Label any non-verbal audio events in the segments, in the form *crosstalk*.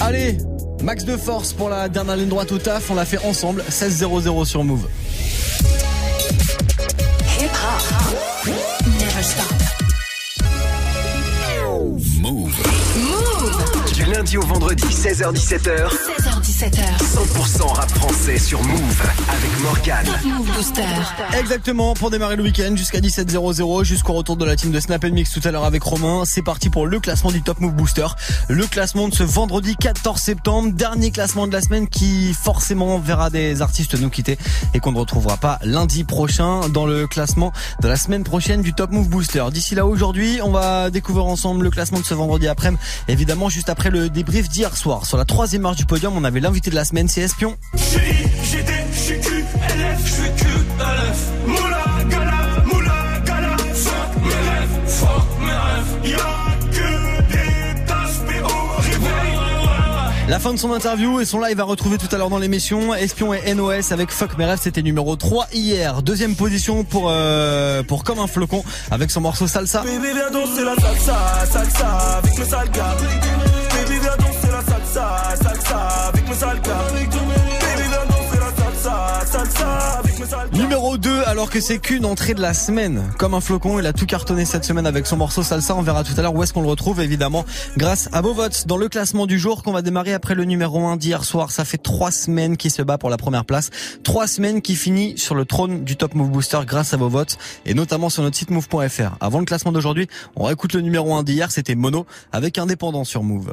Allez, max de force pour la dernière ligne droite au taf. On l'a fait ensemble. 16-0-0 sur Move. Hip -hop. Never stop. Lundi au vendredi, 16h17h. 16h17h. 100% rap français sur Move avec Morgan. Move Booster. Exactement, pour démarrer le week-end jusqu'à 17h00, jusqu'au retour de la team de Snap Mix tout à l'heure avec Romain. C'est parti pour le classement du Top Move Booster. Le classement de ce vendredi 14 septembre. Dernier classement de la semaine qui forcément verra des artistes nous quitter et qu'on ne retrouvera pas lundi prochain dans le classement de la semaine prochaine du Top Move Booster. D'ici là aujourd'hui, on va découvrir ensemble le classement de ce vendredi après-midi. Évidemment, juste après le débrief d'hier soir. Sur la troisième marche du podium, on avait l'invité de la semaine, c'est Espion. La fin de son interview et son live à retrouver tout à l'heure dans l'émission. Espion et NOS avec Fuck mes rêves, c'était numéro 3 hier. Deuxième position pour euh, pour Comme un flocon avec son morceau Salsa. Viens danser la salsa, salsa avec viens Numéro 2, alors que c'est qu'une entrée de la semaine. Comme un flocon, il a tout cartonné cette semaine avec son morceau Salsa. On verra tout à l'heure où est-ce qu'on le retrouve, évidemment, grâce à vos votes dans le classement du jour qu'on va démarrer après le numéro 1 d'hier soir. Ça fait trois semaines qu'il se bat pour la première place. Trois semaines qui finit sur le trône du Top Move Booster grâce à vos votes et notamment sur notre site move.fr. Avant le classement d'aujourd'hui, on réécoute le numéro 1 d'hier. C'était Mono avec Indépendant sur Move.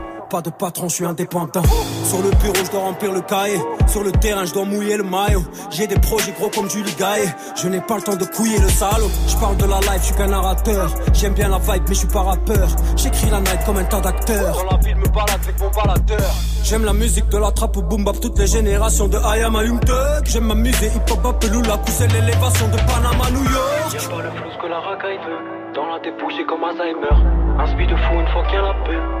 Pas de patron, je suis indépendant. Sur le bureau, je dois remplir le cahier. Sur le terrain, je dois mouiller le maillot. J'ai des projets gros comme Julie Gaillet. Je n'ai pas le temps de couiller le salaud. Je parle de la life, je suis qu'un narrateur. J'aime bien la vibe, mais je suis pas rappeur. J'écris la night comme un tas d'acteurs. Dans la ville, me balade avec mon baladeur. J'aime la musique de la trappe au boom bap, toutes les générations de I am a J'aime m'amuser, hip hop, la pousser l'élévation de Panama, New York. Y'a pas le flou que la racaille veut. Dans la débouche, comme Alzheimer. Un speed de fou une fois qu'il y a la paix.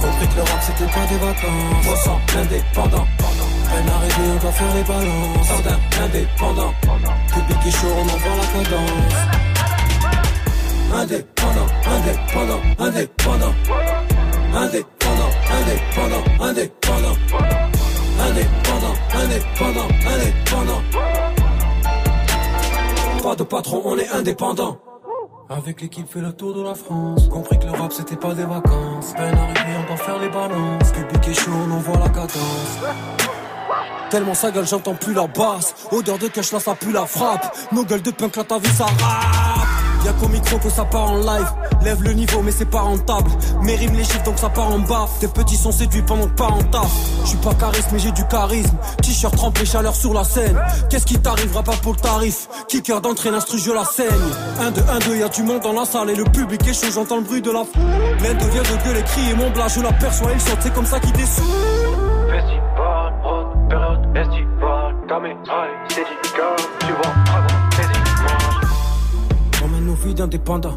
Compris que l'Europe, c'était pas des vacances. On sent indépendant. Peine arrivée, on doit faire les balances. Sardin, indépendant. Public et chaud, on envoie la cadence. Indépendant, indépendant, indépendant. Indépendant, indépendant, indépendant. Indépendant, indépendant, indépendant. Pas de patron, on est indépendant. Avec l'équipe fait le tour de la France. Compris que le rap c'était pas des vacances. Peine arrivée, on doit faire les balances. Public est chaud, on envoie la cadence. Tellement sa gueule, j'entends plus la basse. Odeur de cash, là ça pue la frappe. Nos gueules de punk, là ta vie ça rappe. Y'a qu'au micro que ça part en live. Lève le niveau, mais c'est pas rentable. Mes rimes les chiffres, donc ça part en bas. Tes petits sont séduits pendant que pas en taf. J'suis pas charisme, mais j'ai du charisme. T-shirt trempé, chaleur sur la scène. Qu'est-ce qui t'arrivera pas pour le tarif? Kicker d'entrée, l'instru, je la saigne. 1, 2, 1, 2, y'a du monde dans la salle et le public est chaud, j'entends le bruit de la foule. L'aide devient de gueuler, crier mon blas, je l'aperçois, il saute, c'est comme ça qu'il descend. Festival, c'est dit, tu vois, vie d'indépendant.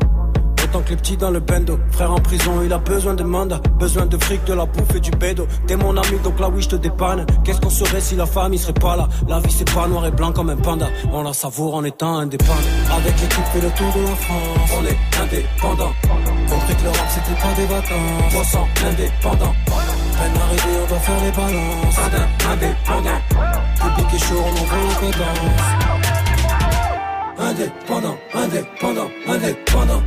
Autant que les petits dans le bendo. Frère en prison, il a besoin de mandat. Besoin de fric, de la bouffe et du bédo. T'es mon ami, donc là oui, je te dépanne. Qu'est-ce qu'on serait si la famille serait pas là? La vie, c'est pas noir et blanc comme un panda. On la savoure en étant indépendant. Avec l'équipe, fait le tour de la France. On est indépendant. Compris que l'Europe, c'était pas des vacances. On sent indépendant. Peine arrivée, on doit faire les balances. Indépendant. Public est chaud, on en veut la cadence indépendant, indépendant, indépendant.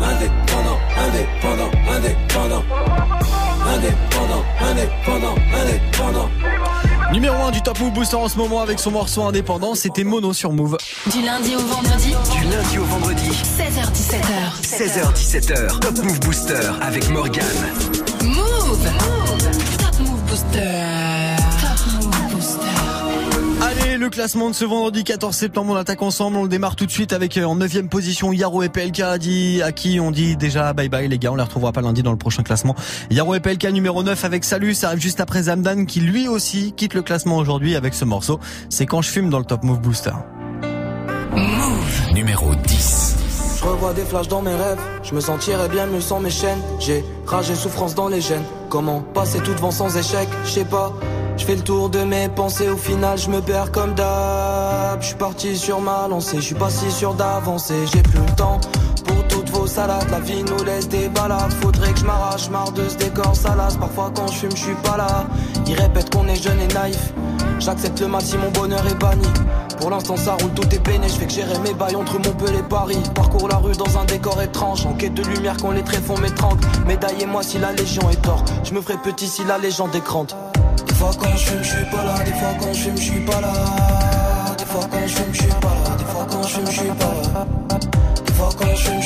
Indépendant, indépendant, indépendant. Indépendant, indépendant, indépendant. Numéro 1 du Top Move Booster en ce moment avec son morceau indépendant, c'était Mono sur Move. Du lundi au vendredi. Du lundi au vendredi. 16h17h. 16h17h. Top Move Booster avec Morgan. Move. Move. Top Move Booster. Dérouler le classement de ce vendredi 14 septembre. On attaque ensemble. On le démarre tout de suite avec euh, en neuvième position Yaro et PLK dit, à qui on dit déjà bye bye les gars. On les retrouvera pas lundi dans le prochain classement. Yaro et PLK numéro 9 avec Salut. Ça arrive juste après Zamdan qui lui aussi quitte le classement aujourd'hui avec ce morceau. C'est quand je fume dans le Top Move Booster. Move numéro 10. Je revois des flashs dans mes rêves, je me sentirais bien mieux sans mes chaînes. J'ai rage et souffrance dans les gènes. Comment passer tout devant sans échec, je sais pas. Je fais le tour de mes pensées, au final je me perds comme d'hab. Je suis parti sur ma lancée, je suis pas si sûr d'avancer. J'ai plus le temps pour toutes La vie nous laisse des balades. Faudrait que je m'arrache, marre de ce décor salace. Parfois quand je fume, je suis pas là. Ils répètent qu'on est jeune et naïf. J'accepte le mal si mon bonheur est banni. Pour l'instant ça roule, tout est peiné, je fais que gérer mes bails entre Montpellier et Paris. Parcours la rue dans un décor étrange, en quête de lumière quand les tréfonds m'étranglent. Médaillez-moi si la légion est tort, je me ferai petit si la légende est grande. Des fois quand je fume, je suis pas là, des fois quand je fume, je suis pas là. Des fois quand je fume, je suis pas là, des fois quand je fume, je suis pas là.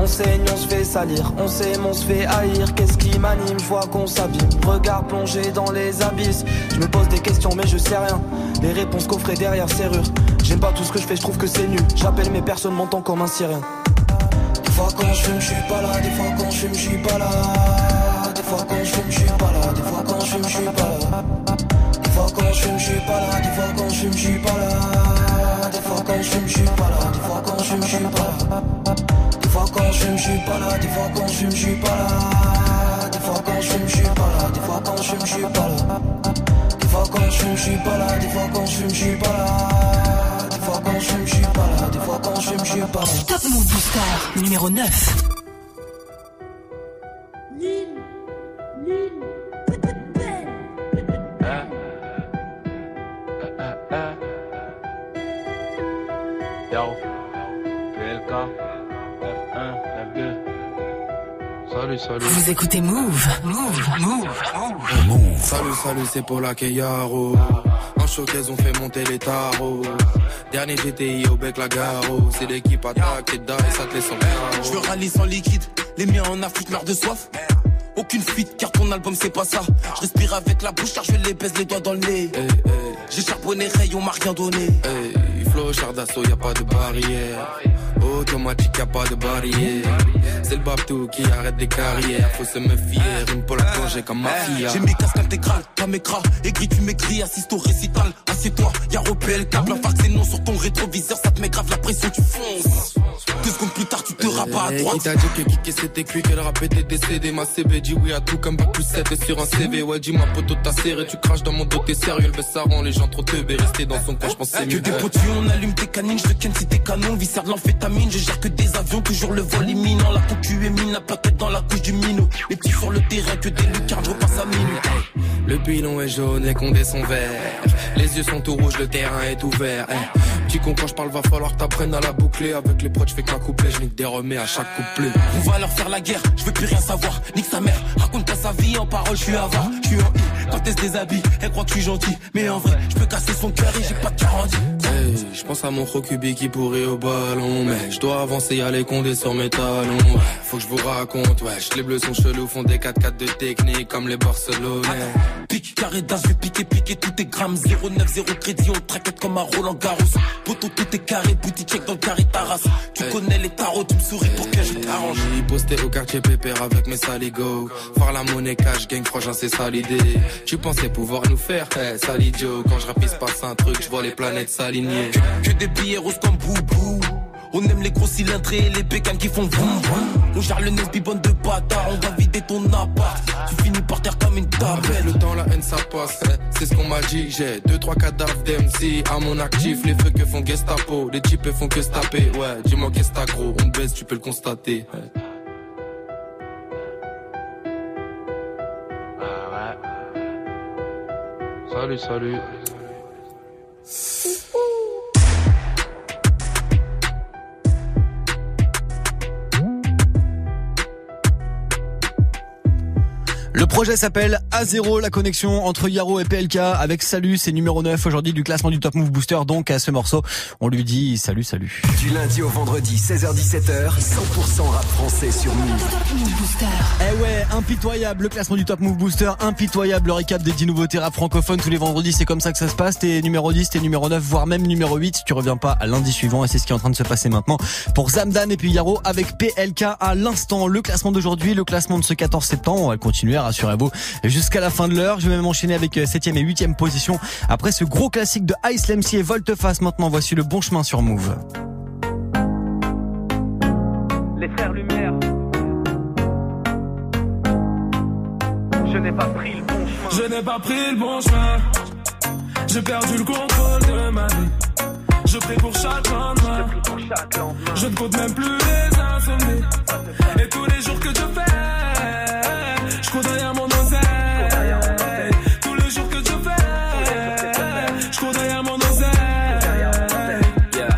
On saigne, on se fait salir, on s'aime, on se fait haïr. Qu'est-ce qui m'anime? Je vois qu'on s'abîme. Regard plongé dans les abysses. Je me pose des questions, mais je sais rien. Les réponses coffrées derrière serrure. J'aime pas tout ce que je fais, je trouve que c'est nul. J'appelle mes personnes, m'entend comme un sirène. Des fois quand je fume, je suis pas là. Des fois quand je fume, je suis pas là. Des fois quand je fume, suis pas là. Des fois quand je fume, suis pas là. Des fois quand je fume, suis pas là. Des fois quand je fume, je suis pas là. Des fois quand je je suis pas là. Des fois quand je je suis pas là. Des fois quand je je suis pas là. Des fois quand je je suis pas là. Des fois quand je je suis pas là. Des fois quand je je suis pas là. Des fois quand je je suis pas là. Des fois quand je je suis pas là fois quand je je suis pas là. Des fois quand je je suis pas là. Top Move Booster, numéro 9. Salut, salut. Vous écoutez Move, Move, Move, Move. Salut, salut, c'est pour la Keyaro. En showcase, on fait monter les tarots. Dernier GTI au bec la garo. C'est l'équipe attaque et et ça te laisse en Je veux rallye sans liquide. Les miens en Afrique meurent de soif. Aucune fuite car ton album c'est pas ça. Je respire avec la bouche car je les baisse les doigts dans le nez. J'ai charbonné rayon, on m'a rien donné. Hey, flow, char d'assaut, y a pas de barrière. Automatique, y a pas de barrière. C'est le babtou qui arrête des carrières. Faut se méfier, une pour la plonger comme mafia. J'ai mes casques intégrales, pas mes cras. Aigri, tu m'écris, assiste au récital. Assieds-toi, y'a repé le câble. Un c'est non sur ton rétroviseur, ça te met grave la pression, tu fonces. Deux secondes plus tard, tu te rabats à droite. Il t'a dit que kicker c'était cuit, que le rap était décédé. Ma CB dit oui à tout comme bac plus 7 sur un CV. Ouais, dis ma pote, t'as serré, tu craches dans mon dos, t'es sérieux. Le ça rend les gens trop teubés. Rester dans son coin, j'pensais mieux. Que des potus, on allume tes canines, je te ken si t'es canon. Viscère de l'amphétamine, je gère que des avions, toujours le vol imminent. La concu est mine, la plaquette dans la couche du minot. Les petits sur le terrain, que des lucarnes, je repasse à minute. Le pilon est jaune, les condés sont verts. Les yeux sont tout rouges, le terrain est ouvert. Tu comprends, je parle, va falloir t'apprendre à la boucler. Avec les proches, je fais qu'un couplet, je nique des à chaque couplet. On va leur faire la guerre, je veux plus rien savoir. Nique sa mère, raconte pas sa vie en parole, je suis avare. Je suis I, quand elle se déshabille, elle croit que je suis gentil. Mais en vrai, je peux casser son cœur et j'ai pas de garantie. Hey, je pense à mon rocubi qui pourrait au ballon. Mais je dois avancer, y'a les condés sur mes talons. Faut que je vous raconte, wesh, les bleus sont chelous, font des 4-4 de technique comme les Barcelonais. Pique, carré d'as, je vais piquer, piquer tout est grammes. 0,9, 0 crédit, on traquette comme un Roland Garros. Poto, tout est carré, boutique check dans le carré Taras. Tu connais les tarots, tu me souris pour que je t'arrange. J'ai posté au quartier pépère avec mes saligots. Faire la monnaie cash, gang, frangin, c'est ça l'idée. Tu pensais pouvoir nous faire, hey, sale idiot. Quand je rapisse passe un truc, je vois les planètes s'aligner. Que, des billets roses comme boubou. On aime les gros cylindres et les bécanes qui font boum On gère le nez bibonne de bâtard, on va vider ton appart. Tu finis par terre comme une table. Le temps, la haine, ça passe. C'est ce qu'on m'a dit. J'ai deux, trois cadavres d'MC à mon actif. Les feux que font Gestapo, les types font que se taper. Ouais, dis-moi qu'est-ce que gros. On baisse, tu peux le constater. Salut, salut. Le projet s'appelle A0, la connexion entre Yaro et PLK avec Salut, c'est numéro 9 aujourd'hui du classement du Top Move Booster. Donc à ce morceau, on lui dit salut, salut. Du lundi au vendredi, 16h17h, 100% rap français sur Move. Eh ouais, impitoyable le classement du Top Move Booster, impitoyable le récap des 10 nouveautés rap francophones tous les vendredis, c'est comme ça que ça se passe. T'es numéro 10, t'es numéro 9, voire même numéro 8 tu reviens pas à lundi suivant et c'est ce qui est en train de se passer maintenant pour Zamdan et puis Yaro avec PLK à l'instant. Le classement d'aujourd'hui, le classement de ce 14 septembre, on va continuer à rassurez-vous, jusqu'à la fin de l'heure. Je vais même enchaîner avec 7ème euh, et 8ème position. Après ce gros classique de Ice Lemcy et Volteface, maintenant voici le bon chemin sur Move. Les frères Lumière. Je n'ai pas pris le bon chemin. Je n'ai pas pris le bon chemin. J'ai perdu le contrôle de ma vie. Je prie pour chaque lendemain. Je ne compte même plus les insomnies. Et tous les jours que je fais, je cours derrière mon oseille. Tous les jours que je fais, je cours derrière mon oseille. Yeah,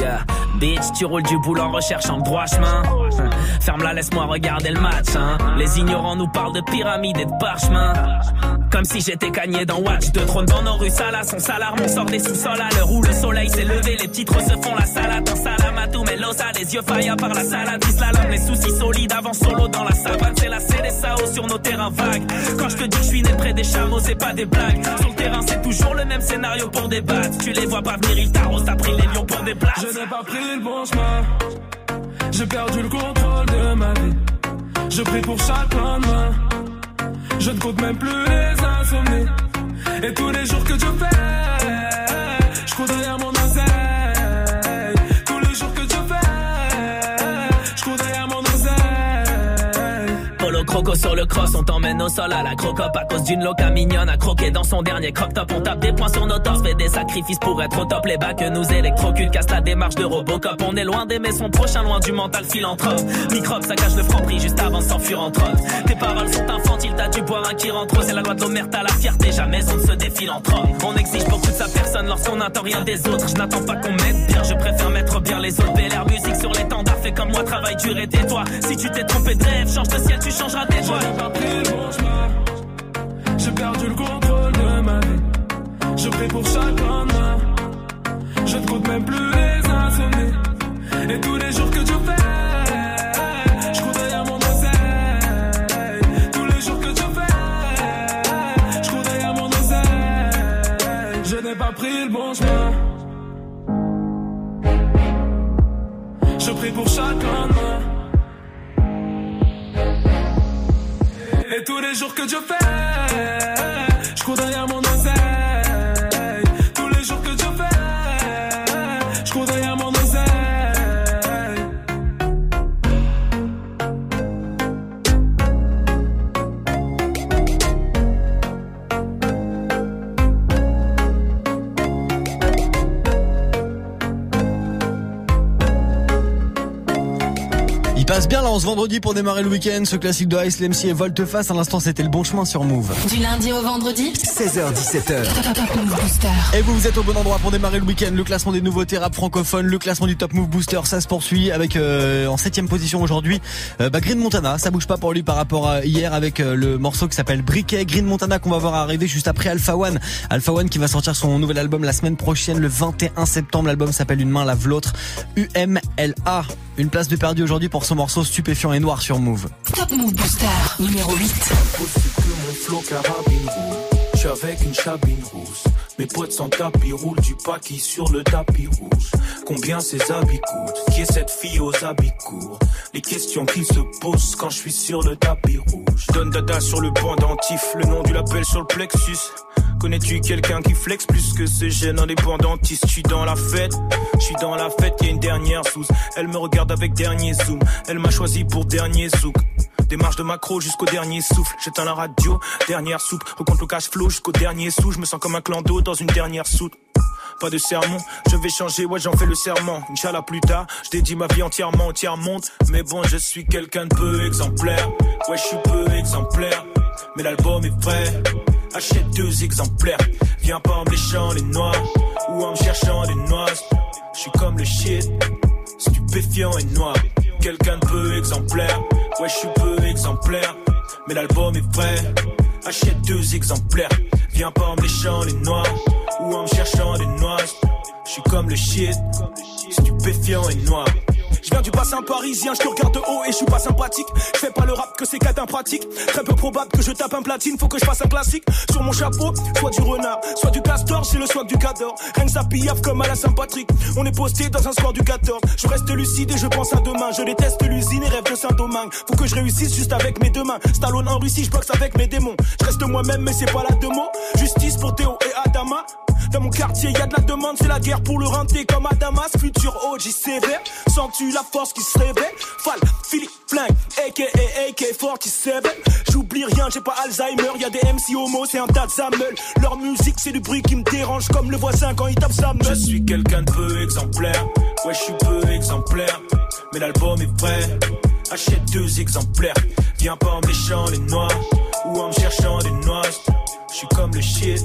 yeah. Bitch, tu roules du boulot en recherchant le droit chemin. Ferme-la, laisse-moi regarder le match. Hein. Les ignorants nous parlent de pyramide et de parchemin. Comme si j'étais cagné dans Watch De trône dans nos rues, Salas, on s'alarme, on sort des sous-sols à l'heure où le soleil s'est levé, les petites se font la salade, un salam mais l'osa, les yeux failles par la salade, slalom, les soucis solides, avant solo dans la savane, c'est la CDSAO sur nos terrains vagues. Quand je te dis que je suis né près des chameaux, c'est pas des blagues. Sur le terrain, c'est toujours le même scénario pour débattre. Tu les vois pas venir, ils t'arrosent, t'as pris les lions pour des places. Je n'ai pas pris le bon chemin, j'ai perdu le contrôle de ma vie. Je prie pour chaque lendemain. Je ne compte même plus les insomnies. Et tous les jours que je fais, je cours derrière mon croco sur le cross, on t'emmène au sol à la crocop à cause d'une loca mignonne à croquer dans son dernier crop top. On tape des points sur nos torses, fait des sacrifices pour être au top. Les bacs nous électrocutent, casse la démarche de Robocop. On est loin d'aimer son prochain, loin du mental philanthrope. Microbe, ça cache le franc prix juste avant s'enfuir en trotte. Tes paroles sont infantiles, t'as du boire un qui rentre. C'est la loi de l'omerta, la fierté, jamais on ne se défile en trop. On exige beaucoup de sa personne lorsqu'on n'attend rien des autres. Je n'attends pas qu'on m'aide bien, je préfère mettre bien les autres. L'air musique sur l'étendard, fais comme moi, travail dur et tais-toi. Si tu t'es trompé de change de ciel, tu changeras tes joies. J'ai pas pris le bon chemin. J'ai perdu le contrôle de ma vie. Je prie pour chaque lendemain. Je ne compte même plus les insomnies. Et tous les jours que je fais, je cours derrière mon oseille. Tous les jours que je fais, je cours derrière mon oseille. Je n'ai pas pris le bon chemin. Je prie pour chaque lendemain. Et tous les jours que je fais, je cours derrière mon passe bien là en ce vendredi pour démarrer le week-end. Ce classique de Ice Lemcy et Volteface. À l'instant, c'était le bon chemin sur Move. Du lundi au vendredi 16h17h. Top Move Booster. Et vous, vous êtes au bon endroit pour démarrer le week-end. Le classement des nouveautés rap francophones, le classement du Top Move Booster, ça se poursuit avec euh, en septième position aujourd'hui euh, bah, Green Montana. Ça bouge pas pour lui par rapport à hier avec euh, le morceau qui s'appelle Briquet. Green Montana qu'on va voir arriver juste après Alpha One. Alpha One qui va sortir son nouvel album la semaine prochaine, le 21 septembre. L'album s'appelle Une main lave l'autre. UMLA. Une place de perdu aujourd'hui pour son morceau stupéfiant et noir sur Move. Top Move Booster numéro 8. que mon flow carabine roule. Je suis avec une chabine rousse. Mes potes sans tapis roulent du paquis sur le tapis rouge. Combien ces habits coûtent? Qui est cette fille aux habits courts? Les questions qui se posent quand je suis sur le tapis rouge. Donne dada sur le pendentif, le nom du label sur le plexus. Connais-tu quelqu'un qui flex plus que ce jeune indépendantiste? Je suis dans la fête, je suis dans la fête, y a une dernière sous. Elle me regarde avec dernier zoom, elle m'a choisi pour dernier zouk. Démarche de macro jusqu'au dernier souffle. J'éteins la radio, dernière soupe. Recompte le cash flow jusqu'au dernier sou. Je me sens comme un clan d'eau dans une dernière soute. Pas de sermon, je vais changer, ouais j'en fais le serment. Inch'Allah plus tard, je dédie ma vie entièrement au tiers-monde. Mais bon, je suis quelqu'un de peu exemplaire. Ouais, je suis peu exemplaire. Mais l'album est prêt. Achète deux exemplaires. Viens pas en bléchant les noix ou en me cherchant des noix. Je suis comme le shit, stupéfiant et noir. Quelqu'un de peu exemplaire. Ouais, je suis peu exemplaire. mais l'album est prêt. Achète deux exemplaires, viens pas en méchant les noirs ou en me cherchant des noix. Je suis comme le shit, stupéfiant et noir. Je viens du bassin parisien, je te regarde de haut et je suis pas sympathique. Pas pratique. Très peu probable que je tape un platine, faut que je fasse un classique. Sur mon chapeau, soit du renard, soit du castor, c'est le swag du cador. Rien que ça comme à la Saint-Patrick. On est posté dans un score du 14. Je reste lucide et je pense à demain. Je déteste l'usine et rêve de Saint-Domingue. Faut que je réussisse juste avec mes deux mains. Stallone en Russie, je boxe avec mes démons. Je reste moi-même, mais c'est pas la de mots. Justice pour Théo et Adama. Dans mon quartier, y a de la demande, c'est la guerre pour le renter comme à Damas. Futur OG sévère, sens-tu la force qui se réveille? Fall, Philippe, Flingue, aka AK-47. J'oublie rien, j'ai pas Alzheimer, y a des MC homo, c'est un tas de Leur musique, c'est du bruit qui me dérange comme le voisin quand il tape sa meule. Je suis quelqu'un de peu exemplaire, ouais, je suis peu exemplaire, mais l'album est prêt. Achète deux exemplaires, viens pas en méchant les noirs ou en me cherchant des noix. Je suis comme le shit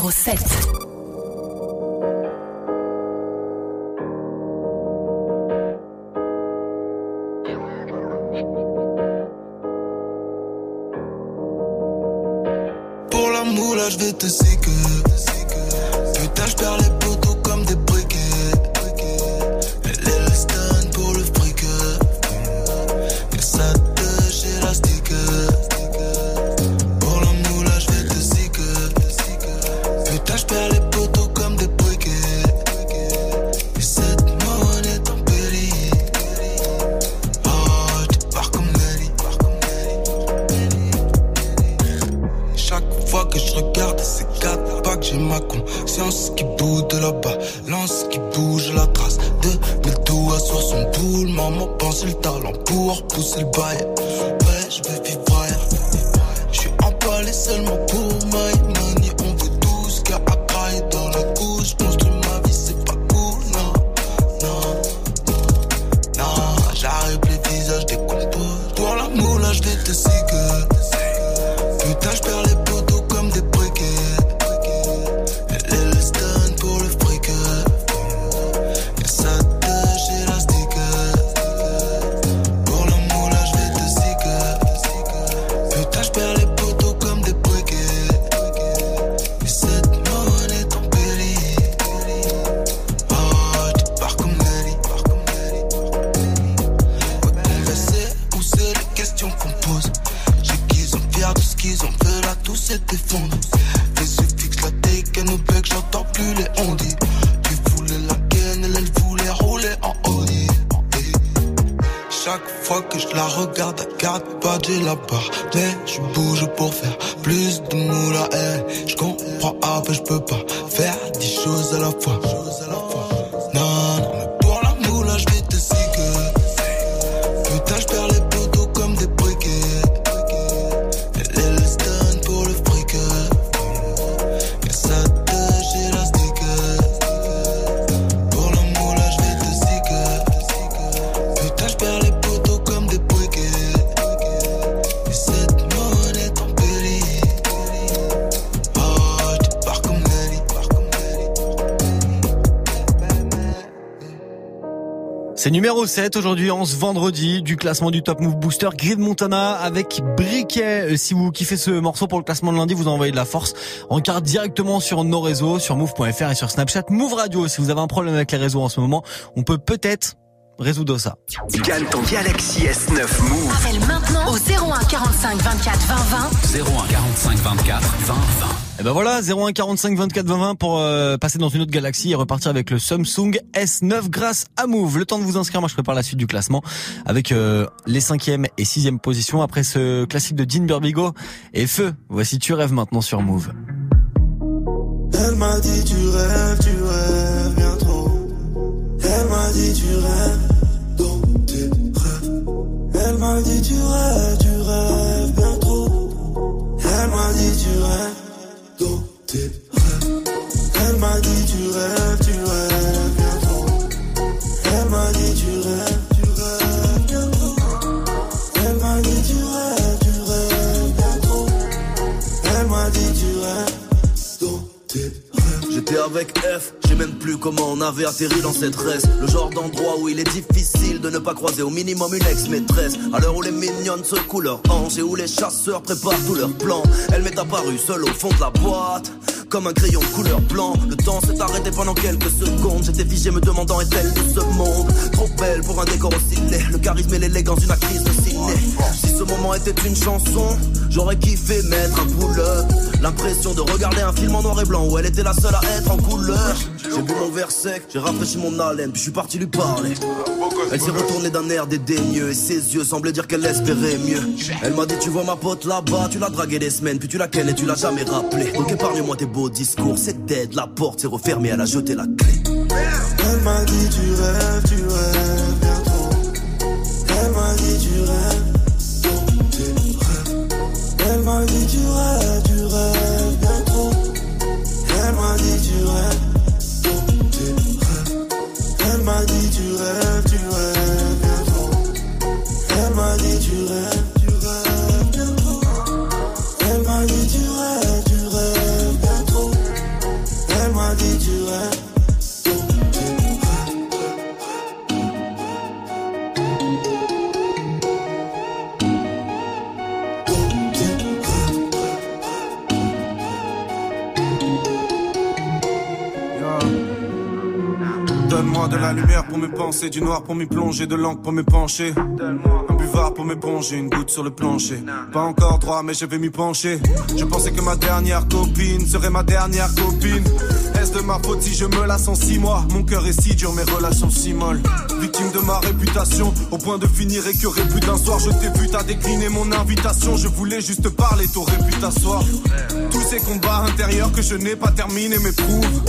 Numéro 7. Pour la moula, je vais te que Putain, je perds les C'est numéro 7 aujourd'hui en ce vendredi du classement du Top Move Booster Grid Montana avec Briquet. Euh, si vous kiffez ce morceau pour le classement de lundi, vous envoyez de la force en carte directement sur nos réseaux, sur move.fr et sur Snapchat Move Radio. Si vous avez un problème avec les réseaux en ce moment, on peut peut-être résoudre ça. Gagne ton Galaxy S9 Move. Appelle maintenant au 01 45 24 20 20. 01 45 24 20 20. Et ben voilà, 01 45 24 20 20 pour euh, passer dans une autre galaxie et repartir avec le Samsung S9 grâce à Move. Le temps de vous inscrire, moi je prépare la suite du classement avec euh, les 5e et 6e positions après ce classique de Dean Burbigo et Feu. Voici Tu rêves maintenant sur Move. Elle m'a dit tu rêves, tu rêves bien trop. Elle m'a dit tu rêves dans tes rêves. Elle m'a dit tu rêves, tu rêves bien trop. Elle m'a dit tu rêves m'a dit tu rêves, tu rêves bien trop. Elle m'a dit tu rêves, tu rêves trop. Elle m'a dit tu rêves, tu rêves bien trop. Elle m'a dit tu rêves rêves. J'étais avec F même plus comment on avait atterri dans cette reste. Le genre d'endroit où il est difficile de ne pas croiser au minimum une ex-maîtresse. À l'heure où les mignonnes secouent leurs hanches et où les chasseurs préparent tous leurs plans. Elle m'est apparue seule au fond de la boîte comme un crayon couleur blanc. Le temps s'est arrêté pendant quelques secondes. J'étais figé me demandant est-elle de ce monde Trop belle pour un décor aussi laid. Le charisme et l'élégance d'une actrice de ciné. Si ce moment était une chanson, j'aurais kiffé mettre un pull-up. L'impression de regarder un film en noir et blanc où elle était la seule à être en couleur. J'ai bu mon verre sec, j'ai rafraîchi mon haleine, puis je suis parti lui parler. Elle s'est retournée d'un air dédaigneux et ses yeux semblaient dire qu'elle espérait mieux. Elle m'a dit tu vois ma pote là-bas, tu l'as dragué des semaines, puis tu la et tu l'as jamais rappelé. Donc épargne-moi tes beaux discours, c'est dead, la porte s'est refermée, elle a jeté la clé. Elle m'a dit tu rêves, tu rêves me penser, du noir pour m'y plonger, de l'encre pour me pencher. Un buvard pour m'éponger, une goutte sur le plancher. Pas encore droit, mais je vais m'y pencher. Je pensais que ma dernière copine serait ma dernière copine. De ma faute si je me lasse en six mois Mon cœur est si dur, mes relations si molles. Victime de ma réputation, au point de finir écœuré plus d'un soir. Je t'ai vu, t'as décliné mon invitation. Je voulais juste parler, t'aurais pu t'asseoir. Tous ces combats intérieurs que je n'ai pas terminés m'éprouvent.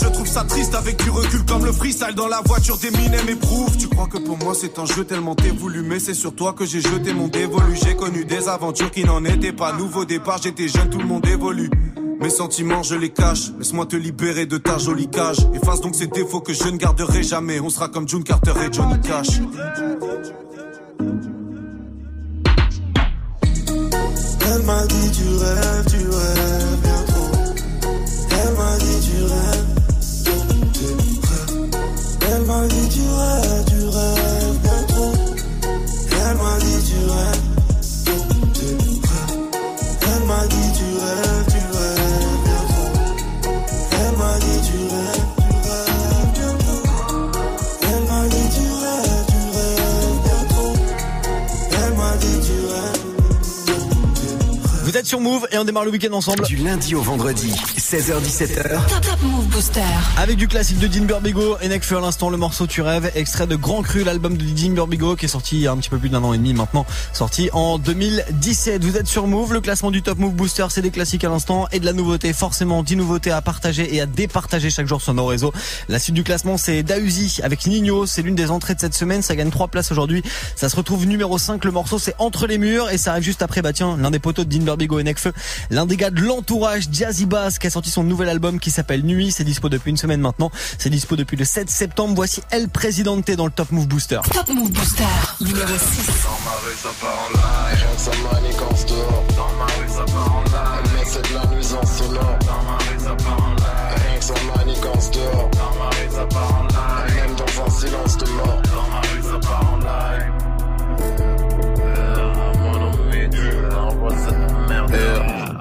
Je trouve ça triste avec du recul comme le freestyle dans la voiture des mines m'éprouve. Tu crois que pour moi c'est un jeu tellement t'es voulu, mais c'est sur toi que j'ai jeté mon dévolu. J'ai connu des aventures qui n'en étaient pas. Nouveau départ, j'étais jeune, tout le monde évolue. Mes sentiments, je les cache. Laisse-moi te libérer de ta jolie cage. Efface donc ces défauts que je ne garderai jamais. On sera comme June Carter et Johnny Cash. Elle m'a dit tu rêves, tu rêves bien. Elle m'a dit tu Move et on démarre le week-end ensemble. Du lundi au vendredi, 16h17h. Top Top Move Booster. Avec du classique de Dean Burbigo et Nekfeu à l'instant le morceau Tu rêves, extrait de Grand Cru, l'album de Dean Burbigo qui est sorti il y a un petit peu plus d'un an et demi maintenant, sorti en 2017. Vous êtes sur Move, le classement du Top Move Booster, c'est des classiques à l'instant et de la nouveauté, forcément 10 nouveautés à partager et à départager chaque jour sur nos réseaux. La suite du classement c'est Dausi avec Nino, c'est l'une des entrées de cette semaine, ça gagne 3 places aujourd'hui. Ça se retrouve numéro 5, le morceau c'est Entre les murs et ça arrive juste après bah tiens, l'un des poteaux de Dean Burbigo et Nekfeu, l'un des gars de l'entourage Jazzy Bass qui a sorti son nouvel album qui s'appelle Nuit, c'est dispo depuis une semaine maintenant, c'est dispo depuis le 7 septembre. Voici El Presidente dans le Top Move Booster. Top Move Booster. Numéro 6. Dans ma rue ça part en live Rien que ça manigance dehors Dans ma rue ça part en live Mais c'est de la nuisance sonore Dans ma rue ça part en live Rien que ça manigance dehors Dans ma rue ça part en live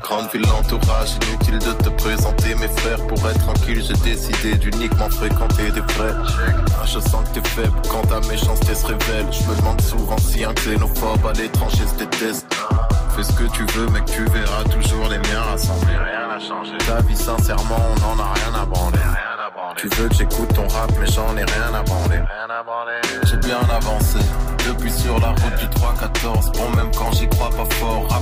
Grande ville, l'entourage, inutile de te présenter. Mes frères Pour être tranquille, j'ai décidé d'uniquement fréquenter des frères. Ah, Je sens que t'es faible quand ta méchanceté se révèle. Je me demande souvent si un xénophobe à l'étranger se déteste. Fais ce que tu veux mec, tu verras toujours les miens rassemblés Rien n'a changé. Ta vie sincèrement, on en a rien à branler. Tu veux que j'écoute ton rap mais j'en ai rien à branler. J'ai bien avancé depuis sur la route du 3-14 Bon même quand j'y crois pas fort Rap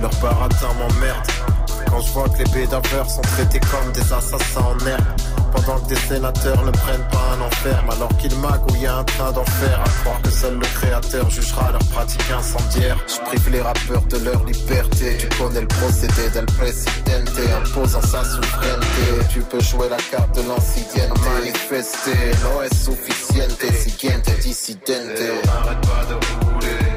Leur baratin m'emmerde. Quand je vois que les bédaveurs sont traités comme des assassins en herbe. Pendant que des sénateurs ne prennent pas un enferme Alors qu'ils magouillent un train d'enfer. À croire que seul le créateur jugera leur pratique incendiaire Je prive les rappeurs de leur liberté. Tu connais le procédé del presidente. Imposant sa souveraineté. Tu peux jouer la carte de l'ancienneté Manifester, no es suficiente Siguiente dissidente. On n'arrête pas de rouler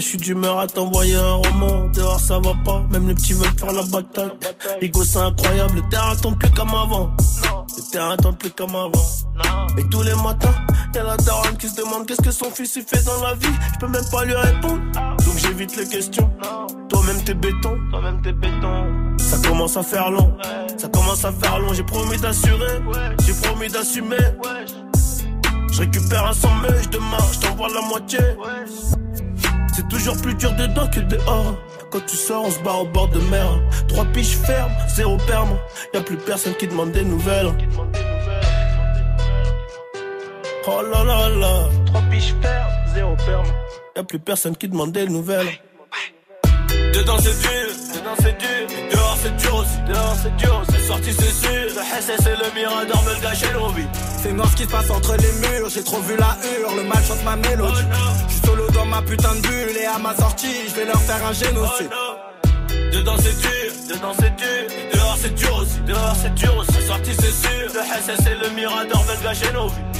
La chute d'humeur à t'envoyer un roman. Dehors ça va pas, même les petits veulent faire la bataille. L'ego c'est incroyable, le terrain tombe plus comme avant. Le terrain tombe plus comme avant. Et tous les matins, y'a la daronne qui se demande Qu'est-ce que son fils il fait dans la vie. Je peux même pas lui répondre. Donc j'évite les questions. Toi-même t'es béton. Toi-même t'es béton. Ça commence à faire long. Ça commence à faire long. J'ai promis d'assurer. J'ai promis d'assumer. Je récupère un sans mèche demain, je t'envoie la moitié. C'est toujours plus dur dedans que dehors. Quand tu sors, on se barre au bord de mer. Trois piches fermes, zéro perme. Y'a plus personne qui demande des nouvelles. Oh là là là. Trois piches fermes, zéro perme. Y'a plus personne qui demande des nouvelles. Dedans c'est dur, dedans c'est dur. C'est dur aussi, dehors c'est dur. C'est sorti c'est sûr. Le SS et le Mirador veulent gâcher nos vies. C'est noir ce qui se passe entre les murs, j'ai trop vu la hurle, le mal chante ma mélodie. Je suis solo dans ma putain de bulle et à ma sortie, je vais leur faire un génocide. Dedans c'est dur, dedans c'est dur. Dehors c'est dur aussi, dehors c'est dur aussi. C'est sorti c'est sûr. Le SS et le Mirador veulent gâcher nos vies.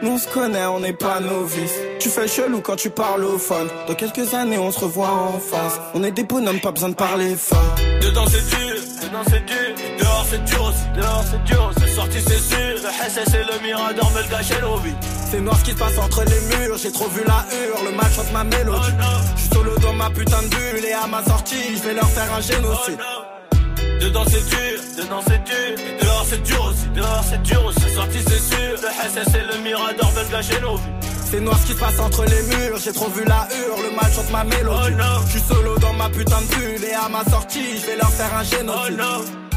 Nous on se connaît, on n'est pas novices. Tu fais chelou quand tu parles au phone. Dans quelques années, on se revoit en face. On est des bonhommes, pas besoin de parler fort. Dedans c'est dur, dedans c'est dur. Dehors c'est dur aussi, dehors c'est dur. C'est sorti c'est sûr. Le SS et le Mirador gâcher nos vies. C'est noir ce qui se passe entre les murs, j'ai trop vu la hurle, le mal chante ma mélodie. Je suis solo dans ma putain de bulle et à ma sortie, je vais leur faire un génocide. Dedans c'est dur, dedans c'est dur. Dehors c'est dur aussi, dehors c'est dur aussi. C'est sorti c'est sûr. Le SS et le Mirador veulent gâcher nos vies. C'est noir ce qui se passe entre les murs, j'ai trop vu la hurle, le mal chante ma mélodie. Je suis solo dans ma putain de bulle et à ma sortie, je vais leur faire un génocide.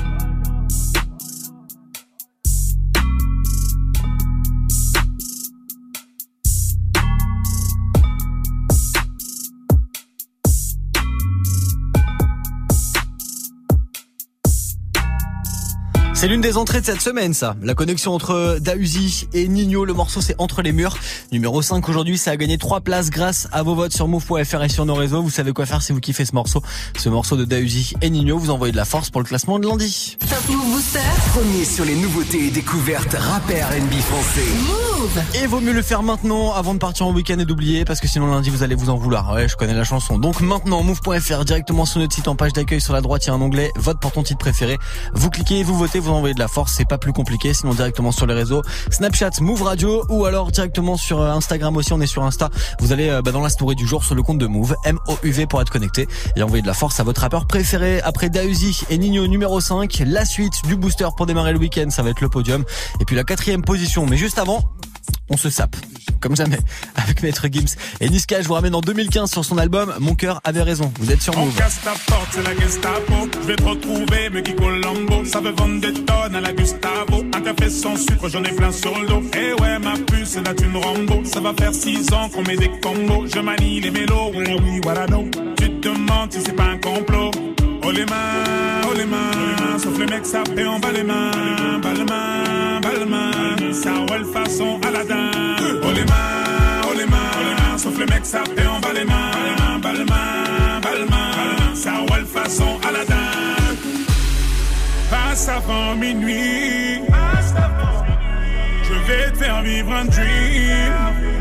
C'est l'une des entrées de cette semaine, ça. La connexion entre Dausi et Nino. Le morceau, c'est Entre les murs. Numéro 5 aujourd'hui, ça a gagné 3 places grâce à vos votes sur move.fr et sur nos réseaux. Vous savez quoi faire si vous kiffez ce morceau. Ce morceau de Dausi et Nino. Vous envoyez de la force pour le classement de lundi. Top Move Booster. Premier sur les nouveautés et découvertes rappeurs R&B français. Move. Move. Et vaut mieux le faire maintenant avant de partir en week-end et d'oublier parce que sinon lundi vous allez vous en vouloir. Ouais, je connais la chanson. Donc maintenant move.fr directement sur notre site en page d'accueil sur la droite, il y a un onglet vote pour ton titre préféré. Vous cliquez, vous votez, vous envoyez de la force, c'est pas plus compliqué. Sinon directement sur les réseaux Snapchat, Move Radio ou alors directement sur euh, Instagram aussi. On est sur Insta. Vous allez euh, bah, dans la story du jour sur le compte de Move M O U V pour être connecté et envoyer de la force à votre rappeur préféré. Après Dausi et Nino numéro 5, la suite du booster pour démarrer le week-end, ça va être le podium. Et puis la quatrième position. Mais juste avant, on se sape, comme jamais, avec Maître Gims. Et Niska, je vous ramène en 2015 sur son album Mon cœur avait raison. Vous êtes sur On Move. casse ta porte, c'est la Gestapo. Je vais te retrouver, me qui Colombo. Ça veut vendre des tonnes à la Gustavo. Un café sans sucre, j'en ai plein sur le dos. Eh ouais, ma puce, c'est là une Rambo. Ça va faire six ans qu'on met des combos. Je manie les mélos, oui, oui, voilà, non. Tu te demandes si c'est pas un complot. Oh les mains, oh les mains. Sauf les mecs, fait en bas les mains. Bas les mains, bas les mains. Ça façon Aladdin. Oh les mains, oh les mains. Sauf les mecs, fait en bas les mains. Bas les mains, bas les mains. Ça roule façon Aladdin. Passe avant minuit. Je vais te faire vivre un dream.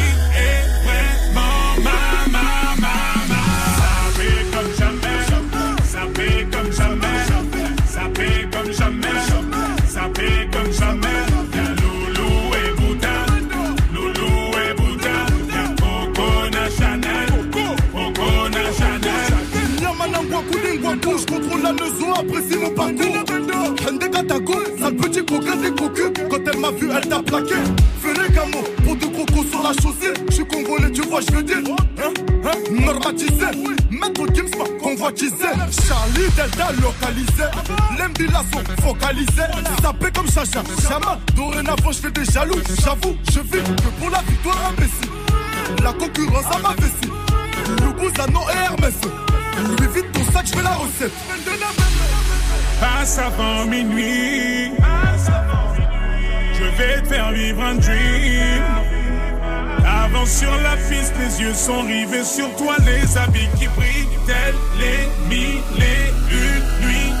Couche contrôle la maison, apprécie mon parcours. Hende Katago, sale petit coquin des cocus. Quand elle m'a vu, elle t'a plaqué. Fais gamos pour deux cocos sur la chaussée. Je suis congolais, tu vois, je veux dire. Hein, hein, normatisé. Maître Gims m'a convoitisé. Charlie Delta localisé. L'embila sont focalisés. Sapé comme Chacha, Chama. Dorénavant, je fais des jaloux. J'avoue, je vis que pour la victoire imbécile. La concurrence à ma vessie. Loubouzanon et Hermès. Lui vite ton sac, je fais la recette. Passe avant minuit. Je vais te faire vivre un dream. Avance sur la piste, les yeux sont rivés sur toi, les habits qui brillent, tels les mille et une nuits.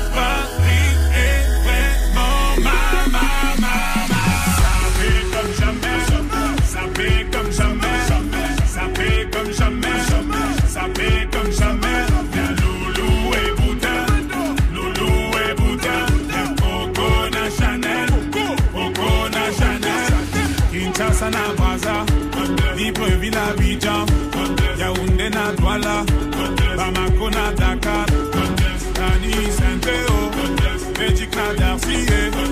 Douala, Bamako na Dakar, Nani Senteo, Medika Darcier.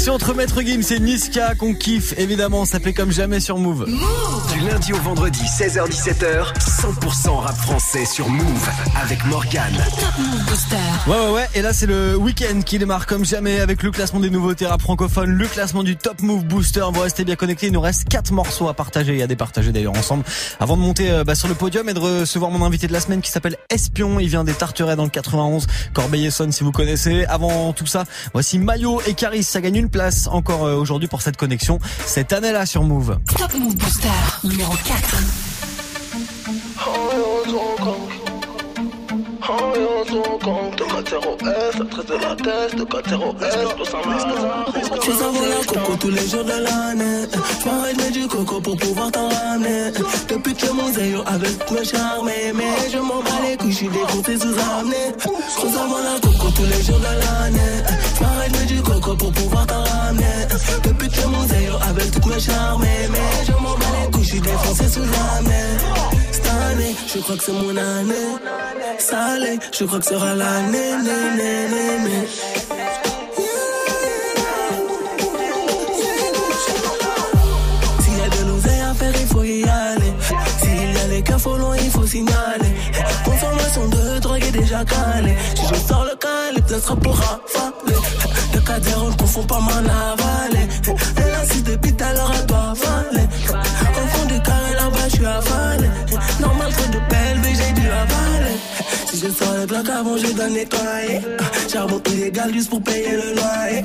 Connexion entre Maître Gims et Niska qu'on kiffe évidemment, ça fait comme jamais sur Move. Du lundi au vendredi, 16h-17h, 100% rap français sur Move avec Morgane. Ouais ouais ouais et là c'est le week-end qui démarre comme jamais avec le classement des nouveautés rap francophones, le classement du Top Move Booster. Vous restez bien connectés, il nous reste quatre morceaux à partager et à départager d'ailleurs ensemble avant de monter euh, bah, sur le podium et de recevoir mon invité de la semaine qui s'appelle Espion. Il vient des Tarterets dans le 91, Corbeil-Essonne si vous connaissez. Avant tout ça, voici Mayo et Caris, ça gagne une place encore euh, aujourd'hui pour cette connexion cette année-là sur Move. Top Move Booster numéro 4. Tu savais la coco tous les jours de l'année. Je m'arrête mais du coco pour pouvoir t'en ramener. Depuis que mon avec me charmer. Mais je m'en bats les couilles, je suis dégoûté sous amené. Tu savais coco tous les jours de l'année. J'arrêterai du coco pour pouvoir t'en ramener. Depuis que mon zéro avec tout mes charmes. Mais je m'en bats les couilles, je suis défoncé sous la mer. Cette année, je crois que c'est mon année. Salé, je crois que sera l'année. S'il y a de l'oseille à faire, il faut y aller. S'il y a les cœurs faut il faut signaler. Conformation de est déjà calée. Si je sors le calibre, ça sera pour rafaler. Le cadre, on ne pas m'en avaler. Elle assise depuis tout à l'heure, elle doit avaler. Au fond du carré là-bas, je suis avalé. Normal, trop de belles, mais j'ai dû avaler. Si je sors le bloc avant, je dois nettoyer. Charbon illégal juste pour payer le loyer.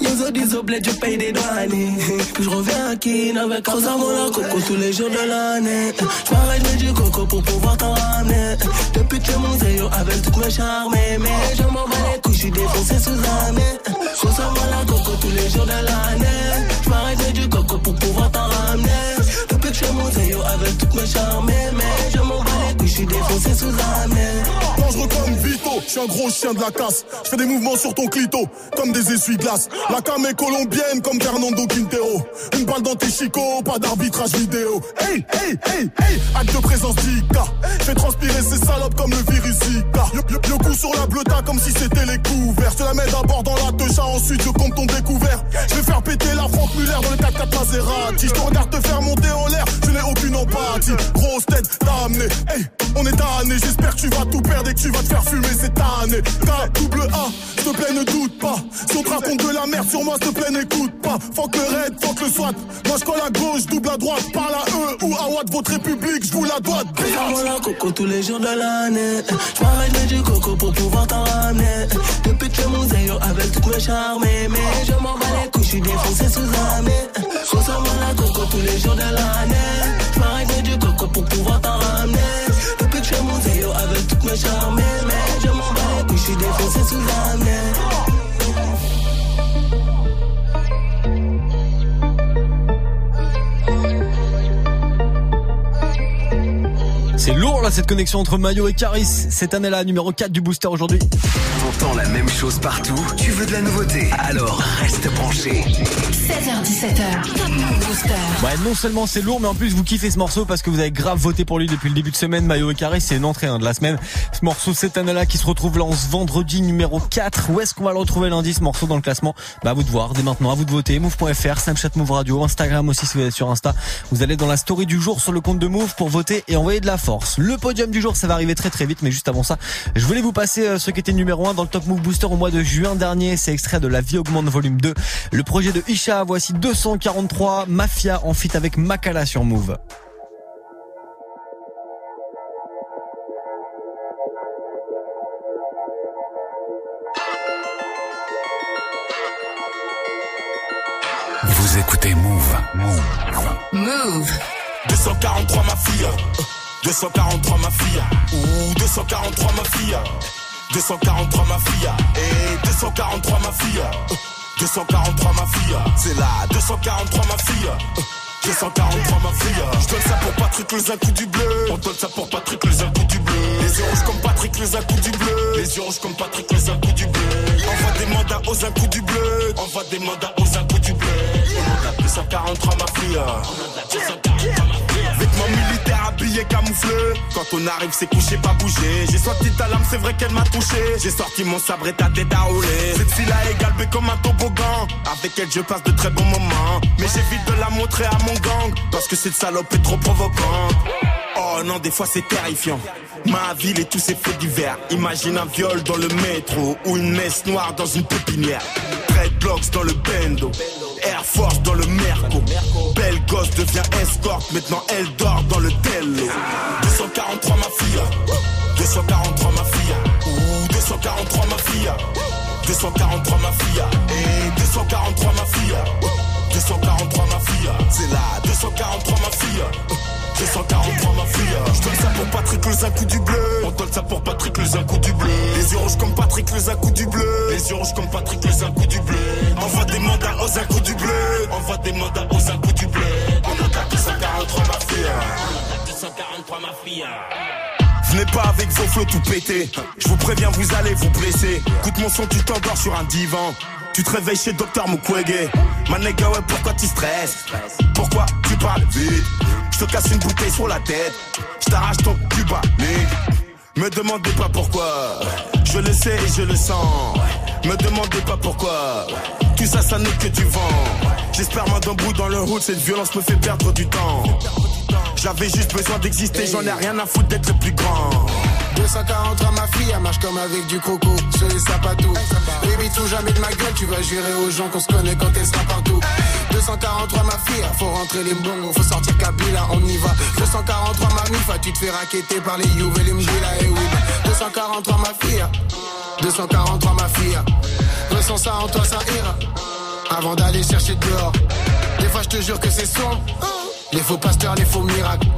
Yo, dis au bled, je paye des douanes. *laughs* Je reviens à Kin avec Rosa la coco tous les jours de l'année. Je m'arrête, du coco pour pouvoir t'en ramener. Depuis que mon zéo avec toutes mes charmes. Mais je m'en bats les couilles, je suis défoncé sous année. Rosa la coco tous les jours de l'année. Je m'arrête, du coco pour pouvoir t'en ramener. Je mon zéo avec toutes mes charmes. Mais je m'en bats les couilles, je suis défoncé sous année. Dangereux comme Vito, je suis un gros chien de la casse. Je fais des mouvements sur ton clito, comme des essuie-glaces. La cam est colombienne comme Fernando Quintero. Une balle dans tes chicots, pas d'arbitrage vidéo. Hey, hey, hey, hey, acte de présence d'Ika. Fais transpirer ces salopes comme le virus Zika. Le, coup sur la bleuta comme si c'était les couverts. Je la mets d'abord dans la techa, ensuite je compte ton découvert. Je vais faire péter la Franck Muller dans le 4x4 Maserati. Je te regarde te faire monter en l'air, je n'ai aucune empathie. Grosse tête, t'as amené. Hey, on est tanné, j'espère que tu vas tout perdre et que tu vas te faire fumer cette année. K, double A, s'il te plaît, ne doute pas. Si on te de la merde sur moi, s'il te plaît, n'écoute pas. Faut que le raid, faut que le SWAT. Moi, je colle à gauche, double à droite. Parle à eux ou à Watt, votre république, je vous la dois. J'envoie la coco tous les jours de l'année. Je du coco pour pouvoir t'en ramener. Depuis que mon zéo avec toutes mes charmes. Mais je m'en bats les couilles, je suis défoncé sous année. Consomme la coco tous les jours de l'année. Je m'arrête, du coco pour pouvoir t'en ramener. Mes charmes. Mais je m'en couilles, je suis défoncé sous année. C'est lourd là cette connexion entre Mayo et Caris. Cette année-là, numéro 4 du booster aujourd'hui. T'entends la même chose partout Tu veux de la nouveauté? Alors reste branché. 16h17h. Top Move Booster. Ouais, non seulement c'est lourd, mais en plus vous kiffez ce morceau parce que vous avez grave voté pour lui depuis le début de semaine. Mayo et Caris, c'est une entrée hein, de la semaine. Ce morceau cette année-là qui se retrouve là en ce vendredi numéro 4. Où est-ce qu'on va le retrouver lundi ce morceau dans le classement? Bah à vous de voir dès maintenant, à vous de voter. Move.fr, Snapchat Move Radio, Instagram aussi si vous êtes sur Insta. Vous allez dans la story du jour sur le compte de Move pour voter et envoyer de la force. Le podium du jour, ça va arriver très très vite, mais juste avant ça, je voulais vous passer euh, ce qui était numéro 1 dans le Top Move Booster au mois de juin dernier. C'est extrait de La Vie Augmente volume 2. Le projet de Isha, voici 243 Mafia en fit avec Makala sur Move. Vous écoutez Move. Move. Move. 243 ma fille 243 ma fille Ouh 243 ma fille 243 ma fille Et 243 ma fille 243 ma fille C'est là 243 ma fille 243 ma fille Je donne ça pour Patrick les un coup du bleu. On donne ça pour Patrick les un coup du bleu. Les yeux rouges comme Patrick les un coup du bleu. Les yeux rouges comme Patrick les un coup du bleu. Envoie des mandats aux un coup du bleu. Envoie des mandats aux un coup du bleu. On a 243 ma fille On a 243 ma fille Vêtements militaires habillés camouflés Quand on arrive c'est couché pas bouger J'ai sorti ta lame c'est vrai qu'elle m'a touché. J'ai sorti mon sabre et ta tête à rouler. Cette fille là est galbée comme un toboggan. Avec elle je passe de très bons moments. Mais j'évite de la montrer à mon gang. Parce que cette salope est trop provocante Oh non des fois c'est terrifiant. Ma ville et tous ses faits divers. Imagine un viol dans le métro Ou une messe noire dans une pépinière. Dreadlocks dans le bendo. Air Force dans le Merco. Belle gosse devient escorte. Maintenant elle dort dans le Tello 243 ma fille. 243 ma fille. Ouh 243 ma fille. 243 ma fille. Et 243 ma fille. 243 ma fille. C'est là 243 ma fille 243 ma fille Je donne ça pour Patrick le coup du bleu. On donne ça pour Patrick le coup du bleu. Les yeux rouges comme Patrick le coup du bleu. Les yeux rouges comme Patrick le coup du bleu. Envoie des mandats aux coup du bleu. Envoie des mandats aux coup du bleu. On a 243 ma fille On a 243 ma fille Venez pas avec vos flots tout pétés. Je vous préviens, vous allez vous blesser. Écoute mon son, tu t'endors sur un divan. Tu te réveilles chez Docteur Mukwege. Ma ouais, pourquoi tu stresses? Pourquoi tu parles vite? Je te casse une bouteille sur la tête. Je t'arrache ton cuba, Me demandez pas pourquoi. Je le sais et je le sens. Me demandez pas pourquoi. Tout ça, ça n'est que du vent. J'espère main d'un bout dans le route. Cette violence me fait perdre du temps. Je J'avais juste besoin d'exister, j'en ai rien à foutre d'être plus grand. 243 ma fille, elle marche comme avec du coco, sur les sapatos. Baby, tout jamais de ma gueule, tu vas jurer aux gens qu'on se connaît quand elle sera partout. 243 ma fille, faut rentrer les bons, faut sortir Kabila, on y va. 243 ma mifa, tu te fais raqueter par les You et les et oui. 243 ma fille, 243 ma fille, ressens ça en toi, ça ira. Avant d'aller chercher dehors, des fois je te jure que c'est sombre. Les faux pasteurs, les faux miracles.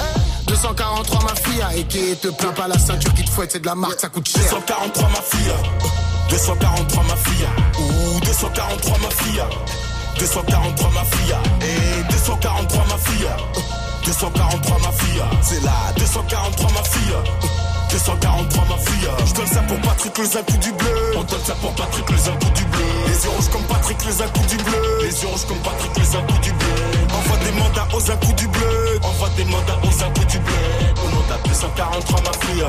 243 ma fille, et qui te plaint pas la ceinture qui te fouette, c'est de la marque, ça coûte cher. 243 ma fille, 243 ma fille, ou 243 ma fille, 243 ma fille, et 243 ma fille, 243 ma fille, c'est là, 243 ma fille. 243 ma fille. Je donne ça pour Patrick les impôts du bleu. On donne ça pour Patrick les impôts du bleu. Les yeux rouges comme Patrick les impôts du bleu. Les yeux rouges comme Patrick les impôts du bleu. Envoie des mandats aux impôts du bleu. Envoie des mandats aux impôts du bleu. Au nom de 243 ma fille.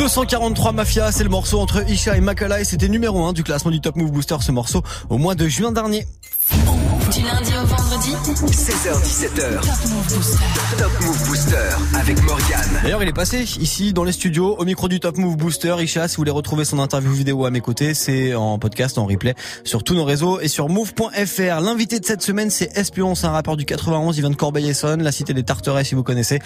243 Mafia, c'est le morceau entre Isha et Makala et c'était numéro 1 du classement du Top Move Booster ce morceau au mois de juin dernier. Du lundi au vendredi 16h17h. Top Move Booster avec Morgane. D'ailleurs, il est passé ici dans les studios au micro du Top Move Booster. Isha, si vous voulez retrouver son interview vidéo à mes côtés, c'est en podcast, en replay sur tous nos réseaux et sur move.fr. L'invité de cette semaine, c'est Espion, c'est un rappeur du 91, il vient de Corbeil-Essonne, la cité des Tarterets si vous connaissez.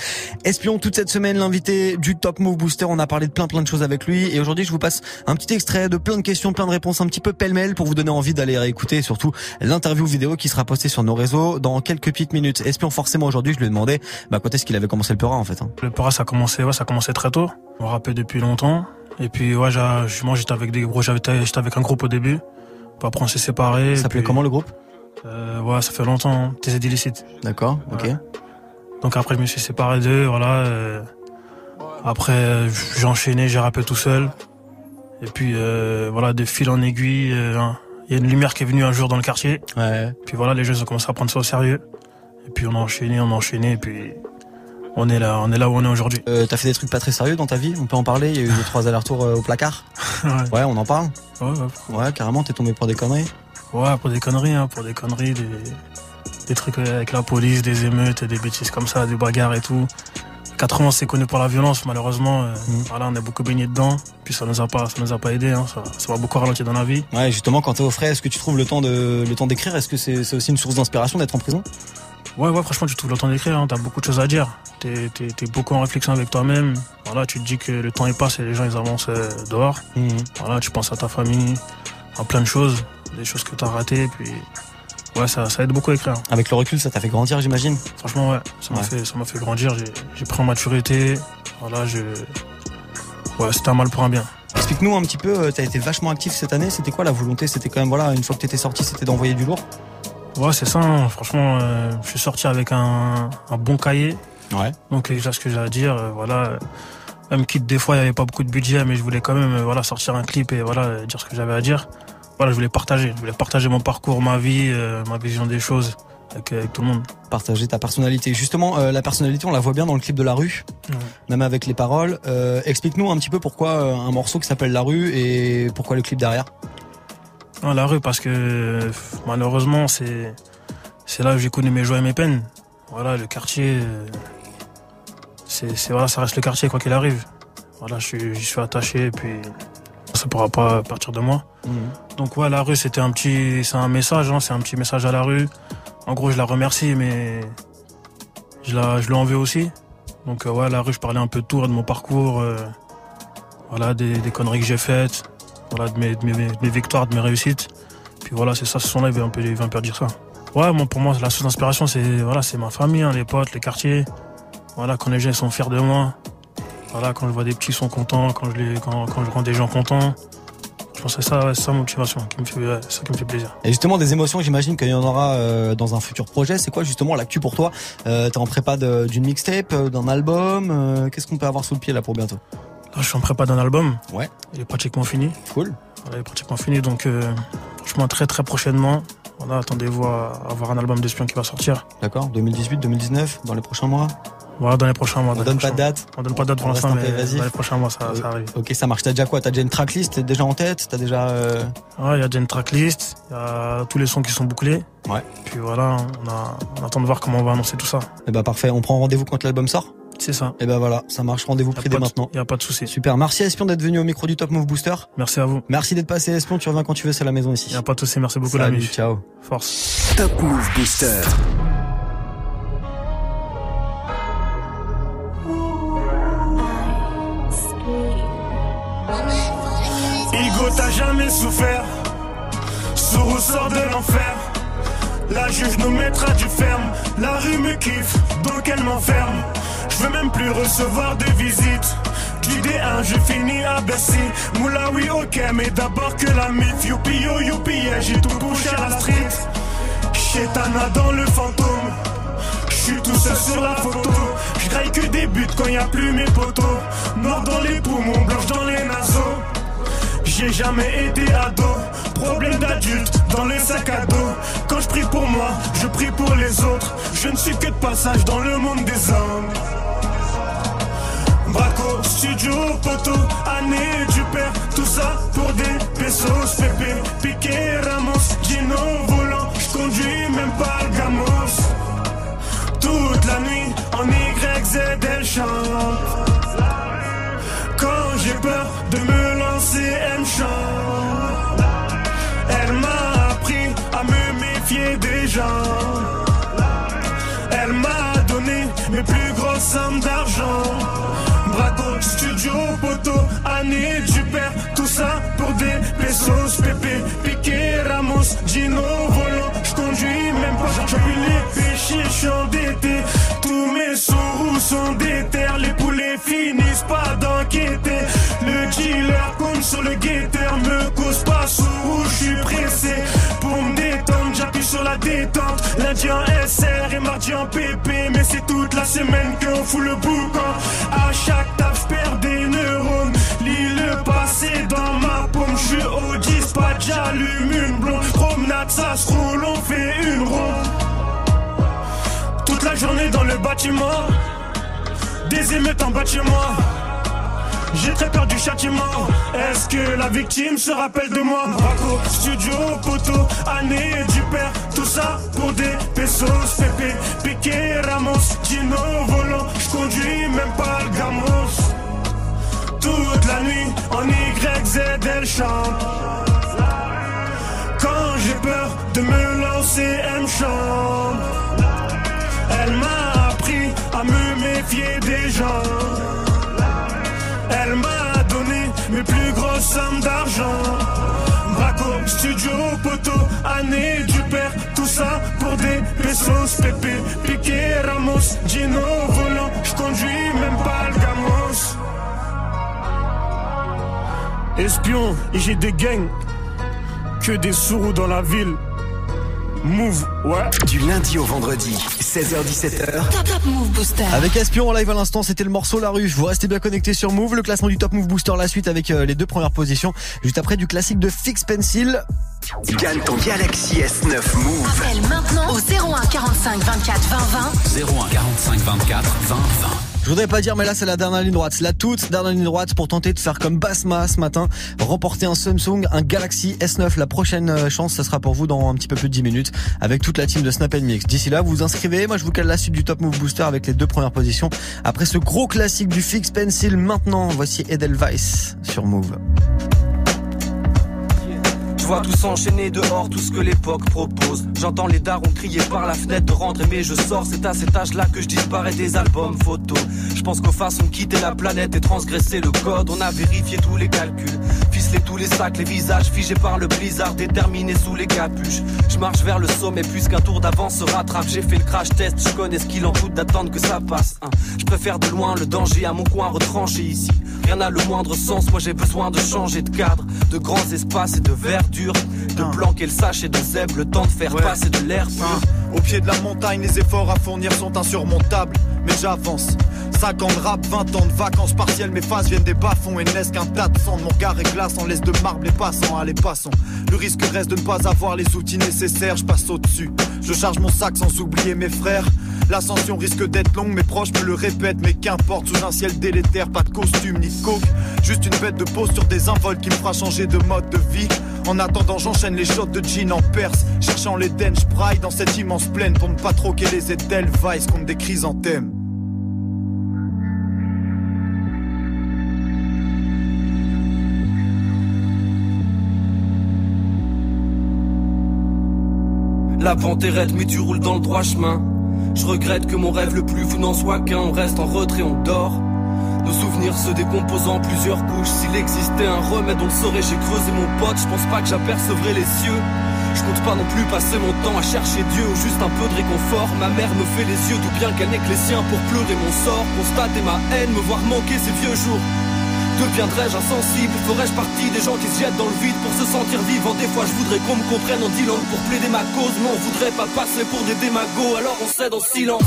Espion, toute cette semaine, l'invité du Top Move Booster, on a parlé de plein plein de choses avec lui et aujourd'hui, je vous passe un petit extrait de plein de questions, plein de réponses un petit peu pêle-mêle pour vous donner envie d'aller réécouter et surtout l'interview vidéo qui sera postée sur nos réseaux dans quelques petites minutes. Espion, forcément aujourd'hui, je lui ai demandé bah, quand est-ce qu'il avait commencé le Peura en fait. hein? A commencé, ouais, ça a commencé très tôt. On rappait depuis longtemps. Et puis, ouais, moi, j'étais avec des gros, j'avais, j'étais avec un groupe au début. Puis après, on s'est séparés. Ça s'appelait comment le groupe? Euh, Ouais, ça fait longtemps. hein. TZ Illicite. D'accord, ok. Donc après, je me suis séparé d'eux, voilà. euh, Après, euh, j'ai enchaîné, j'ai rappé tout seul. Et puis, euh, voilà, de fil en aiguille, hein, il y a une lumière qui est venue un jour dans le quartier. Ouais. Puis voilà, les jeunes ont commencé à prendre ça au sérieux. Et puis on a enchaîné, on a enchaîné, et puis on est là, on est là où on est aujourd'hui. Euh, T'as fait des trucs pas très sérieux dans ta vie? On peut en parler? Il y a eu deux trois allers-retours euh, au placard? *laughs* Ouais. Ouais, on en parle. Ouais, ouais. Ouais, carrément, t'es tombé pour des conneries. Ouais, pour des conneries, hein, pour des conneries, des, des trucs avec la police, des émeutes, des bêtises comme ça, des bagarres et tout. 80 c'est connu pour la violence, malheureusement. euh, Voilà, on a beaucoup baigné dedans. Puis ça nous a pas, ça nous a pas aidé. Hein, ça, ça m'a beaucoup ralenti dans la vie. Ouais, justement, quand t'es au frais, est-ce que tu trouves le temps de le temps d'écrire? Est-ce que c'est c'est aussi une source d'inspiration d'être en prison? Ouais, ouais, franchement, tu trouves le temps d'écrire. Hein, T'as beaucoup de choses à dire. T'es, t'es, t'es beaucoup en réflexion avec toi-même. Voilà, tu te dis que le temps il passe et les gens ils avancent euh, dehors. Voilà, tu penses à ta famille, à plein de choses, des choses que t'as ratées. Puis ouais, ça, ça aide beaucoup à écrire. Avec le recul, ça t'a fait grandir, j'imagine. Franchement, ouais, ça m'a Ouais. fait, ça m'a fait grandir. J'ai, j'ai pris en maturité. Voilà, je, ouais, c'était un mal pour un bien. Explique-nous un petit peu, euh, t'as été vachement actif cette année, c'était quoi la volonté? C'était quand même, voilà, une fois que t'étais sorti, c'était d'envoyer du lourd? Ouais, c'est ça. hein. Franchement, euh, je suis sorti avec un, un bon cahier. Ouais. Donc déjà ce que j'ai à dire, euh, voilà. Même quitte des fois, il n'y avait pas beaucoup de budget, mais je voulais quand même, euh, voilà, sortir un clip et voilà, euh, dire ce que j'avais à dire. Voilà, je voulais partager. Je voulais partager mon parcours, ma vie, euh, ma vision des choses avec, avec tout le monde. Partager ta personnalité. Justement, euh, la personnalité, on la voit bien dans le clip de La Rue, même avec les paroles. Euh, Explique-nous un petit peu pourquoi euh, un morceau qui s'appelle La Rue et pourquoi le clip derrière. La rue parce que malheureusement c'est c'est là où j'ai connu mes joies et mes peines. Voilà, le quartier, c'est voilà, ça reste le quartier quoi qu'il arrive. Voilà, je suis attaché et puis ça pourra pas partir de moi. Donc ouais, la rue c'était un petit, c'est un message, hein, c'est un petit message à la rue. En gros, je la remercie, mais je la, je lui en veux aussi. Donc euh, ouais, la rue, je parlais un peu de tout, de mon parcours, euh, voilà, des, des conneries que j'ai faites, voilà, de mes, mes, victoires, de mes réussites. Puis voilà, c'est ça, ce son-là, il veut un peu, ça. Ouais, moi, pour moi, la source d'inspiration, c'est voilà, ma famille, hein, les potes, les quartiers. Voilà, quand les gens sont fiers de moi. Voilà, quand je vois des petits sont contents, quand je les, quand, quand je rends des gens contents. Je pense que c'est ça, ça ma motivation, qui me fait, ça qui me fait plaisir. Et justement, des émotions, j'imagine qu'il y en aura euh, dans un futur projet. C'est quoi justement l'actu pour toi? Euh, T'es en prépa d'une mixtape, euh, d'un album euh, Qu'est-ce qu'on peut avoir sous le pied là pour bientôt? Là, je suis en prépa d'un album. Ouais. Il est pratiquement fini. Cool. Voilà, il est pratiquement fini. Donc, euh, franchement, très très prochainement. Voilà, attendez-vous à avoir un album d'espion qui va sortir. D'accord 2018, 2019, dans les prochains mois? Voilà, dans les prochains mois. On donne pas de date? On donne pas de date pour l'instant, mais dans les prochains mois, ça, ça arrive. Ok, ça marche. T'as déjà quoi? T'as déjà une tracklist déjà en tête? T'as déjà. euh, Ouais, il y a déjà une tracklist, il y a tous les sons qui sont bouclés. Ouais. Puis voilà, on, a, on attend de voir comment on va annoncer tout ça. Eh bah parfait. On prend rendez-vous quand l'album sort? C'est ça. Et ben voilà, ça marche. Rendez-vous pris dès maintenant. Il y a pas de souci. Super. Merci Espion d'être venu au micro du Top Move Booster. Merci à vous. Merci d'être passé Espion. Tu reviens quand tu veux, c'est la maison ici. Il y a pas de souci. Merci beaucoup, Salut, l'ami. Ciao. Force. Top Move Booster. Igo, t'as jamais souffert. Sous ressort de l'enfer. La juge nous mettra du ferme. La rue me kiffe, donc elle m'enferme. Je veux même plus recevoir de visites. Du D1, je finis à Bercy. Moula, oui, ok, mais d'abord que la mif. Youpi, yo, youpi, yeah, j'ai tout bouché à la street. Chétana dans le fantôme. J'suis tout seul sur la photo. J'graille que des buts quand y a plus mes potos. Noir dans les poumons, blanche dans les naseaux. J'ai jamais été ado. Problème d'adulte dans les sacs à dos. Quand je prie pour moi, je prie pour les autres. Je ne suis que de passage dans le monde des hommes. Braco, studio, poteau, année du père, tout ça pour des pesos, Pépé, Piqué, Ramos, Gino, volant, je conduis même pas gamos. Toute la nuit, en YZ, elle chante. Quand j'ai peur de me lancer, elle chante. Elle m'a appris à me méfier des gens. Elle m'a donné mes plus grosses sommes d'argent. Braco, studio, poteau, année du père, tout ça pour des pesos, Pépé, Piqué, Ramos, Gino, volant, je conduis même pas, j'appuie les péchés, je suis endetté, tous mes sous sont déter, les poulets finissent pas d'enquêter, le dealer sur le guetteur, me cause pas sous, je suis pressé, pour me détendre, j'appuie sur la détente, lundi en SR et mardi en PP, mais c'est toute la semaine qu'on fout le boucan, à chaque taf, j'perds des neurones, lis le passé dans ma paume, je suis au dispatch, j'allume une blonde, promenade, ça se roule, on fait une ronde, toute la journée dans le bâtiment, des émeutes en bas. J'ai très peur du châtiment. Est-ce que la victime se rappelle de moi? Braco, studio, poteau, année du père. Tout ça pour des pesos, Pépé, Piqué, Ramos, Gino, volant. Je conduis même pas le gamos. Toute la nuit en YZ, elle chante. Quand j'ai peur de me lancer, elle me chante. Elle m'a appris à me méfier des gens. Elle m'a donné mes plus grosses sommes d'argent. Braco, studio, poteau, année du père, tout ça pour des pesos, Pépé, Piqué, Ramos, Gino, volant, je conduis même pas le gamos. Espion, et j'ai des gangs, que des sourds dans la ville. Move, ouais. Du lundi au vendredi, 16h17h. Top Top Move Booster. Avec Espion en live à l'instant, c'était le morceau La Rue. Vous restez bien connectés sur Move, le classement du Top Move Booster, la suite avec euh, les deux premières positions. Juste après du classique de Fix Pencil. Gagne ton Galaxy S9 Move. Appelle maintenant au 01 45 24 20 20. 01 45 24 20 20. Je voudrais pas dire, mais là c'est la dernière ligne droite, la toute dernière ligne droite pour tenter de faire comme Basma ce matin, remporter un Samsung, un Galaxy S9. La prochaine euh, chance, ça sera pour vous dans un petit peu plus de 10 minutes avec toute la team de Snap Mix. D'ici là, vous vous inscrivez. Moi, je vous cale la suite du Top Move Booster avec les deux premières positions. Après ce gros classique du Fix Pencil, maintenant, voici Edelweiss sur Move. Je vois tout s'enchaîner dehors, tout ce que l'époque propose. J'entends les darons crier par la fenêtre de rentrer, mais je sors. C'est à cet âge-là que je disparais des albums photos. Je pense qu'aux façons de quitter la planète et transgresser le code, on a vérifié tous les calculs. Ficelé tous les sacs, les visages figés par le blizzard, déterminés sous les capuches. Je marche vers le sommet, plus qu'un tour d'avance se rattrape. J'ai fait le crash test, je connais ce qu'il en coûte d'attendre que ça passe. hein. Je préfère de loin le danger à mon coin retranché ici. Rien n'a le moindre sens, moi j'ai besoin de changer de cadre, de grands espaces et de verdure, de planquer le sache et de zèbre, le temps de faire passer de l'air pur. Au pied de la montagne, les efforts à fournir sont insurmontables, mais j'avance. 5 ans de rap, 20 ans de vacances partielles, mes phases viennent des bas-fonds et naissent qu'un tas de sang. Mon regard est glace en laisse de marbre les passants, allez passons. Le risque reste de ne pas avoir les outils nécessaires, je passe au-dessus. Je charge mon sac sans oublier mes frères. L'ascension risque d'être longue, mes proches me le répètent, mais qu'importe, sous un ciel délétère, pas de costume ni de coke. Juste une bête de pause sur des invols qui me fera changer de mode de vie. En attendant, j'enchaîne les shots de jean en perse, cherchant les dench pride dans cette immense plaine pour ne pas troquer les Edelweiss contre des chrysanthèmes. La pente est raide, mais tu roules dans le droit chemin. Je regrette que mon rêve le plus fou n'en soit qu'un. On reste en retrait, on dort. Nos souvenirs se décomposent en plusieurs couches. S'il existait un remède, on le saurait. J'ai creusé mon pote, je pense pas que j'apercevrai les cieux. Je compte pas non plus passer mon temps à chercher Dieu ou juste un peu de réconfort. Ma mère me fait les yeux, d'où bien qu'elle n'ait que les siens pour pleurer mon sort. Constater ma haine, me voir manquer ces vieux jours. Deviendrais-je insensible? Ferais-je partie des gens qui se jettent dans le vide pour se sentir vivant? Des fois je voudrais qu'on me comprenne en dix langues pour plaider ma cause Mais on voudrait pas passer pour des démagos Alors on cède en silence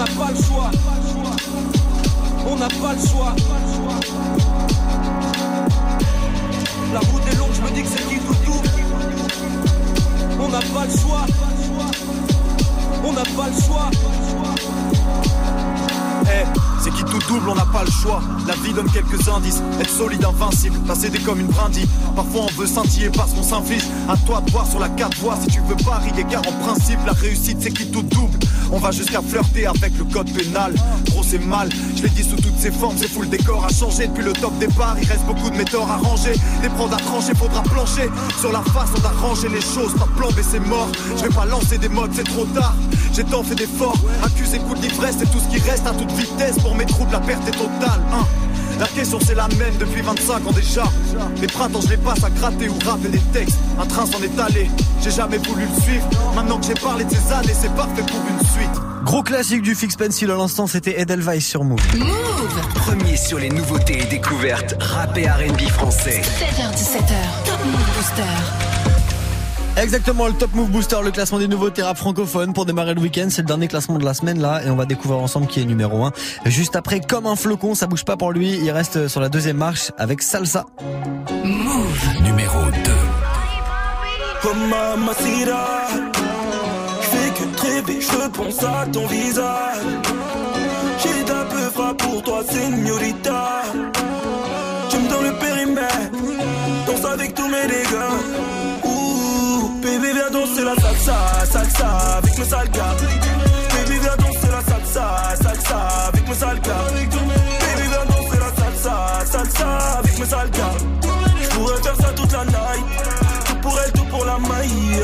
n'a pas le choix On n'a pas le choix La route est longue, je me dis que c'est qui tout double On n'a pas le choix On n'a pas le choix Eh, c'est qui tout double, on n'a pas le choix. La vie donne quelques indices, être solide, invincible, passer des comme une brindille. Parfois on veut scintiller parce qu'on s'inflige. À toi de voir sur la carte voix si tu veux parier, car en principe la réussite c'est qui tout double. On va jusqu'à flirter avec le code pénal. Gros c'est mal, je l'ai dit sous toutes ses formes, c'est fou le décor a changé depuis le top départ. Il reste beaucoup de méthodes à ranger, des prods à trancher, faudra plancher. Sur la face on a rangé les choses, pas plan B c'est mort. Je vais pas lancer des modes, c'est trop tard. J'ai tant fait d'efforts, accusé coup de l'ivresse, c'est tout ce qui reste à toute vitesse. Pour mes troubles, la perte est totale. hein. La question c'est la même depuis 25 ans déjà. Les printemps je les passe à gratter ou rapper des textes. Un train s'en est allé, j'ai jamais voulu le suivre. Maintenant que j'ai parlé de ces années, c'est parfait pour une suite. Gros classique du Fix Pencil à l'instant, c'était Edelweiss sur Move. Premier sur les nouveautés et découvertes rap et R&B français. 7h17h, Top Move Booster. Exactement, le Top Move Booster, le classement des nouveautés rap francophones pour démarrer le week-end. C'est le dernier classement de la semaine là et on va découvrir ensemble qui est numéro 1. Juste après, comme un flocon, ça bouge pas pour lui. Il reste sur la deuxième marche avec Salsa. Move. Numéro 2. Oh mamacita Je fais que je pense à ton visage J'ai d'un peu frappe pour toi, señorita Tu me donnes le périmètre Danse avec tous mes dégâts danser la salsa, salsa avec mes sales gars Baby viens danser la salsa, salsa avec mes sales gars Baby viens danser la salsa, salsa avec mes sales gars Je pourrais faire ça toute la night. Tout pour elle, tout pour la maille.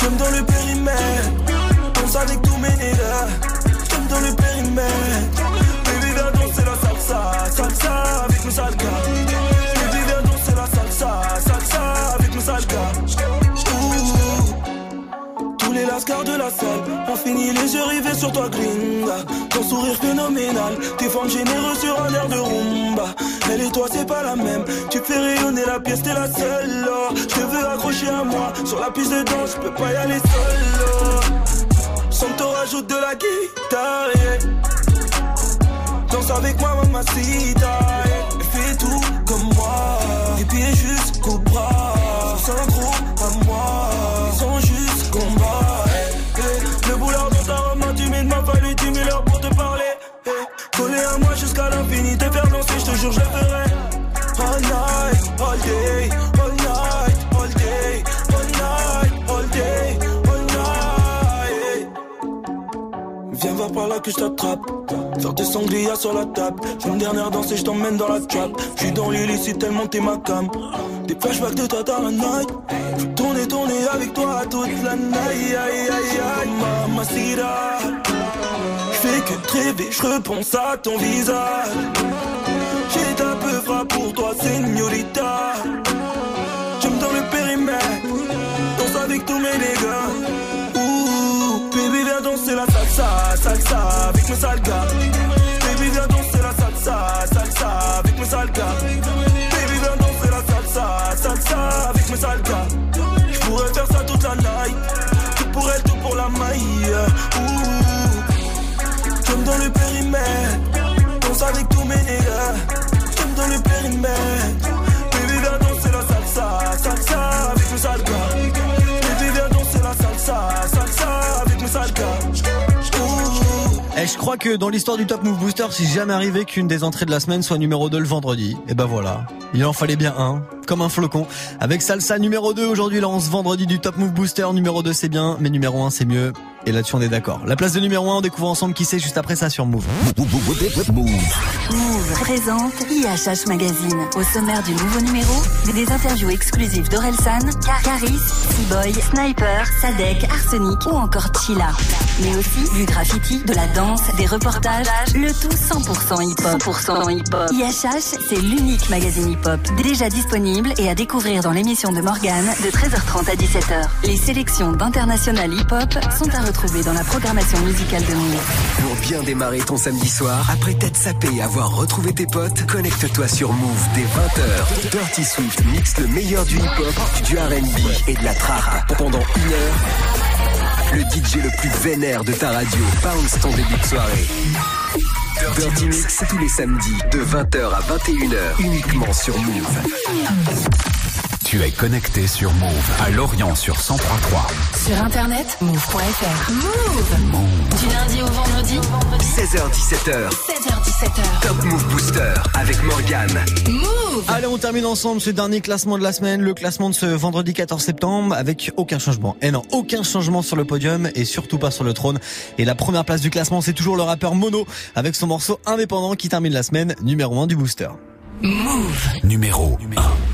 J'aime dans le périmètre. Danse avec tous mes nègres. J'aime dans le périmètre. Baby viens danser la salsa, salsa avec mes sales gars Lascars de la salle ont fini les yeux rivés sur toi, gringa. Ton sourire phénoménal, tes formes généreuses sur un air de rumba. Elle et toi, c'est pas la même. Tu fais rayonner la pièce, t'es la seule. oh. Je te veux accrocher à moi. Sur la piste de danse, je peux pas y aller seul. oh. Sans te rajoute de la guitare. Danse avec moi, mamacita. yeah. Fais tout comme moi. Les pieds jusqu'au bras. Sans gros à moi. Ils sont juste combat. Jusqu'à l'infini, te faire danser, je te jure, je ferai. All night, all day, all night, all day, all night, all day, all night. Viens voir par là que je t'attrape. Faire des sangliers sur la table. J'ai une dernière danse et je t'emmène dans la trap. J'suis dans l'illicite tellement t'es ma cam. Des flashbacks de toi dans la night. Je tourner, tourner avec toi toute la night. Aïe, aïe, aïe, aïe. Mamacita. Que te rêver, j'repense à ton visage. J'ai un peu pour toi, señorita. J'aime dans le périmètre. Danse avec tous mes dégâts. Ouh, baby, viens danser la salsa, salsa avec mes sales gars. Baby, viens danser la salsa, salsa avec mes sales gars. Baby, viens danser la salsa, salsa mes sales gars. Je pourrais faire ça toute la night. Tout pour elle, tout pour la maille. Comme gars. Eh, je crois que dans l'histoire du Top Move Booster, c'est jamais arrivé qu'une des entrées de la semaine soit numéro 2 le vendredi. Et ben voilà. Il en fallait bien un, comme un flocon. Avec Salsa numéro 2 aujourd'hui, lance vendredi du Top Move Booster. Numéro 2 c'est bien, mais numéro 1 c'est mieux. Et là-dessus on est d'accord. La place de numéro 1, on découvre ensemble qui c'est juste après ça sur Move. Move présente IHH Magazine. Au sommaire du nouveau numéro, des interviews exclusives d'Orelsan, Caris, Seaboy, Sniper, Sadek, Arsenic ou encore Chila. Mais aussi du graffiti, de la danse, des reportages, le tout 100% hip-hop. 100% hip-hop. IHH, c'est l'unique magazine hip-hop déjà disponible et à découvrir dans l'émission de Morgane de 13h30 à 17h. Les sélections d'international hip-hop sont à retrouver dans la programmation musicale de Move. Pour bien démarrer ton samedi soir, après t'être sapé et avoir retrouvé tes potes, connecte-toi sur Move dès 20h. Dirty Swift mixe le meilleur du hip-hop, du R&B et de la trap pendant une heure. Le DJ le plus vénère de ta radio bounce ton début de soirée. Dirty Mix tous les samedis de 20h à 21h uniquement sur Move. Tu es connecté sur Move à Lorient sur 1033. Sur internet, move.fr. Move. Du lundi au vendredi, 16h17h. 16h17h. Top Move Booster avec Morgane. Move. Allez, on termine ensemble ce dernier classement de la semaine, le classement de ce vendredi 14 septembre, avec aucun changement. Et non, aucun changement sur le podium et surtout pas sur le trône. Et la première place du classement, c'est toujours le rappeur Mono avec son morceau indépendant qui termine la semaine numéro 1 du booster. Move. Numéro 1.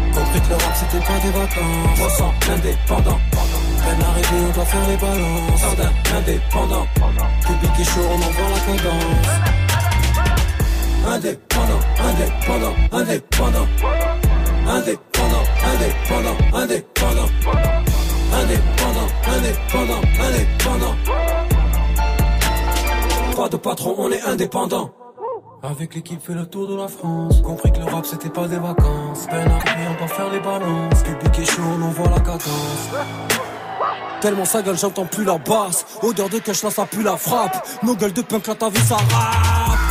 Compris que l'Europe, c'était pas des vacances. 300 indépendant. Peine arrivée, on doit faire les balances. Jardin indépendant. Public et chaud, on envoie la cadence. Indépendant, indépendant, indépendant. Indépendant, indépendant, indépendant. Indépendant, indépendant, indépendant. Pas de patron, on est indépendant. Avec l'équipe fait le tour de la France. Compris que le rap c'était pas des vacances. Peine on va faire les balances. Public est chaud on envoie la cadence. Tellement ça gueule j'entends plus la basse. Odeur de cash là ça pue la frappe. Nos gueules de punk là ta vie ça rappe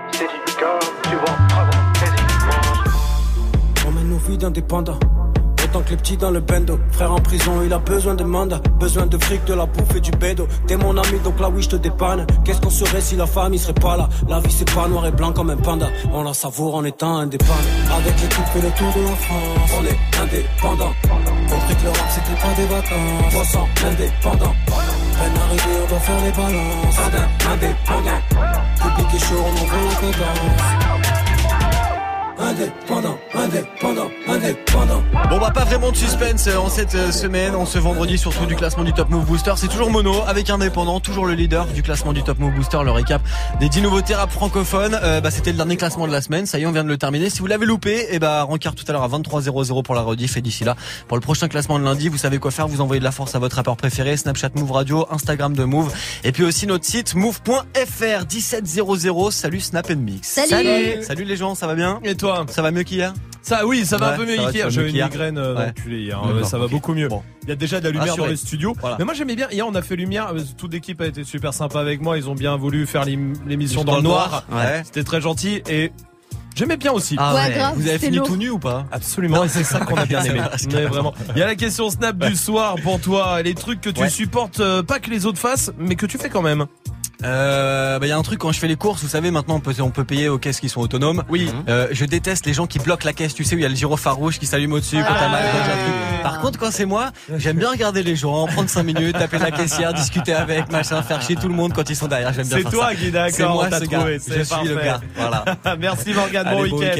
On d'indépendants. Autant que les petits dans le bendo. Frère en prison, il a besoin de mandat. Besoin de fric, de la bouffe et du bédo. T'es mon ami, donc là oui, je te dépanne. Qu'est-ce qu'on serait si la famille serait pas là? La vie, c'est pas noir et blanc comme un panda. On la savoure en étant indépendant. Avec l'équipe, fait le tour de la France. On est indépendant. Compris que le rap, c'était pas des vacances. 300 indépendant. Peine arrivée, on doit faire les balances. Indépendant. Public est chaud, on envoie la cadence. Indépendant, indépendant, indépendant. Bon bah pas vraiment de suspense euh, en cette euh, semaine, en ce vendredi surtout du classement du Top Move Booster. C'est toujours Mono avec Indépendant, toujours le leader du classement du Top Move Booster. Le récap des 10 nouveautés rap francophones. Euh, bah, c'était le dernier classement de la semaine. Ça y est, on vient de le terminer. Si vous l'avez loupé, et bah rencard tout à l'heure à 23h00 pour la rediff et d'ici là pour le prochain classement de lundi, vous savez quoi faire. Vous envoyez de la force à votre rappeur préféré, Snapchat Move Radio, Instagram de Move et puis aussi notre site move.fr 1700. Salut Snap and Mix. Salut. Salut les gens, ça va bien? Et toi? Ça va mieux qu'hier? Ça, oui, ça va Ouais, un peu mieux qu'hier. J'avais une migraine euh, Ouais. d'enculé hier. D'accord, ça va beaucoup mieux. Il y a déjà de la lumière Rassuré. dans les studios. Voilà. Mais moi j'aimais bien. Hier on a fait lumière. euh, Toute l'équipe a été super sympa avec moi. Ils ont bien voulu faire l'ém- l'émission dans le noir. Ouais. C'était très gentil et j'aimais bien aussi. Ah Ouais, grave, Vous avez fini lourd. tout nu ou pas? Absolument, et c'est ça qu'on a bien *laughs* aimé. Mais vraiment. Il y a la question Snap du soir pour toi. Les trucs que tu Ouais. supportes euh, pas que les autres fassent, mais que tu fais quand même. Euh, bah, y a un truc quand je fais les courses, vous savez, maintenant on peut, on peut payer aux caisses qui sont autonomes. Oui. Euh, je déteste les gens qui bloquent la caisse, tu sais, où il y a le gyrophare rouge qui s'allume au-dessus quand t'as mal. quand truc. Par contre, quand c'est moi, j'aime bien regarder les gens, prendre 5 minutes, taper la caissière, discuter avec, machin, faire chier tout le monde quand ils sont derrière. J'aime bien C'est toi qui est C'est d'accord, moi ce gars. trouvé, Je c'est suis le parfait. gars. Voilà. *laughs* Merci Morgane, bon week-end.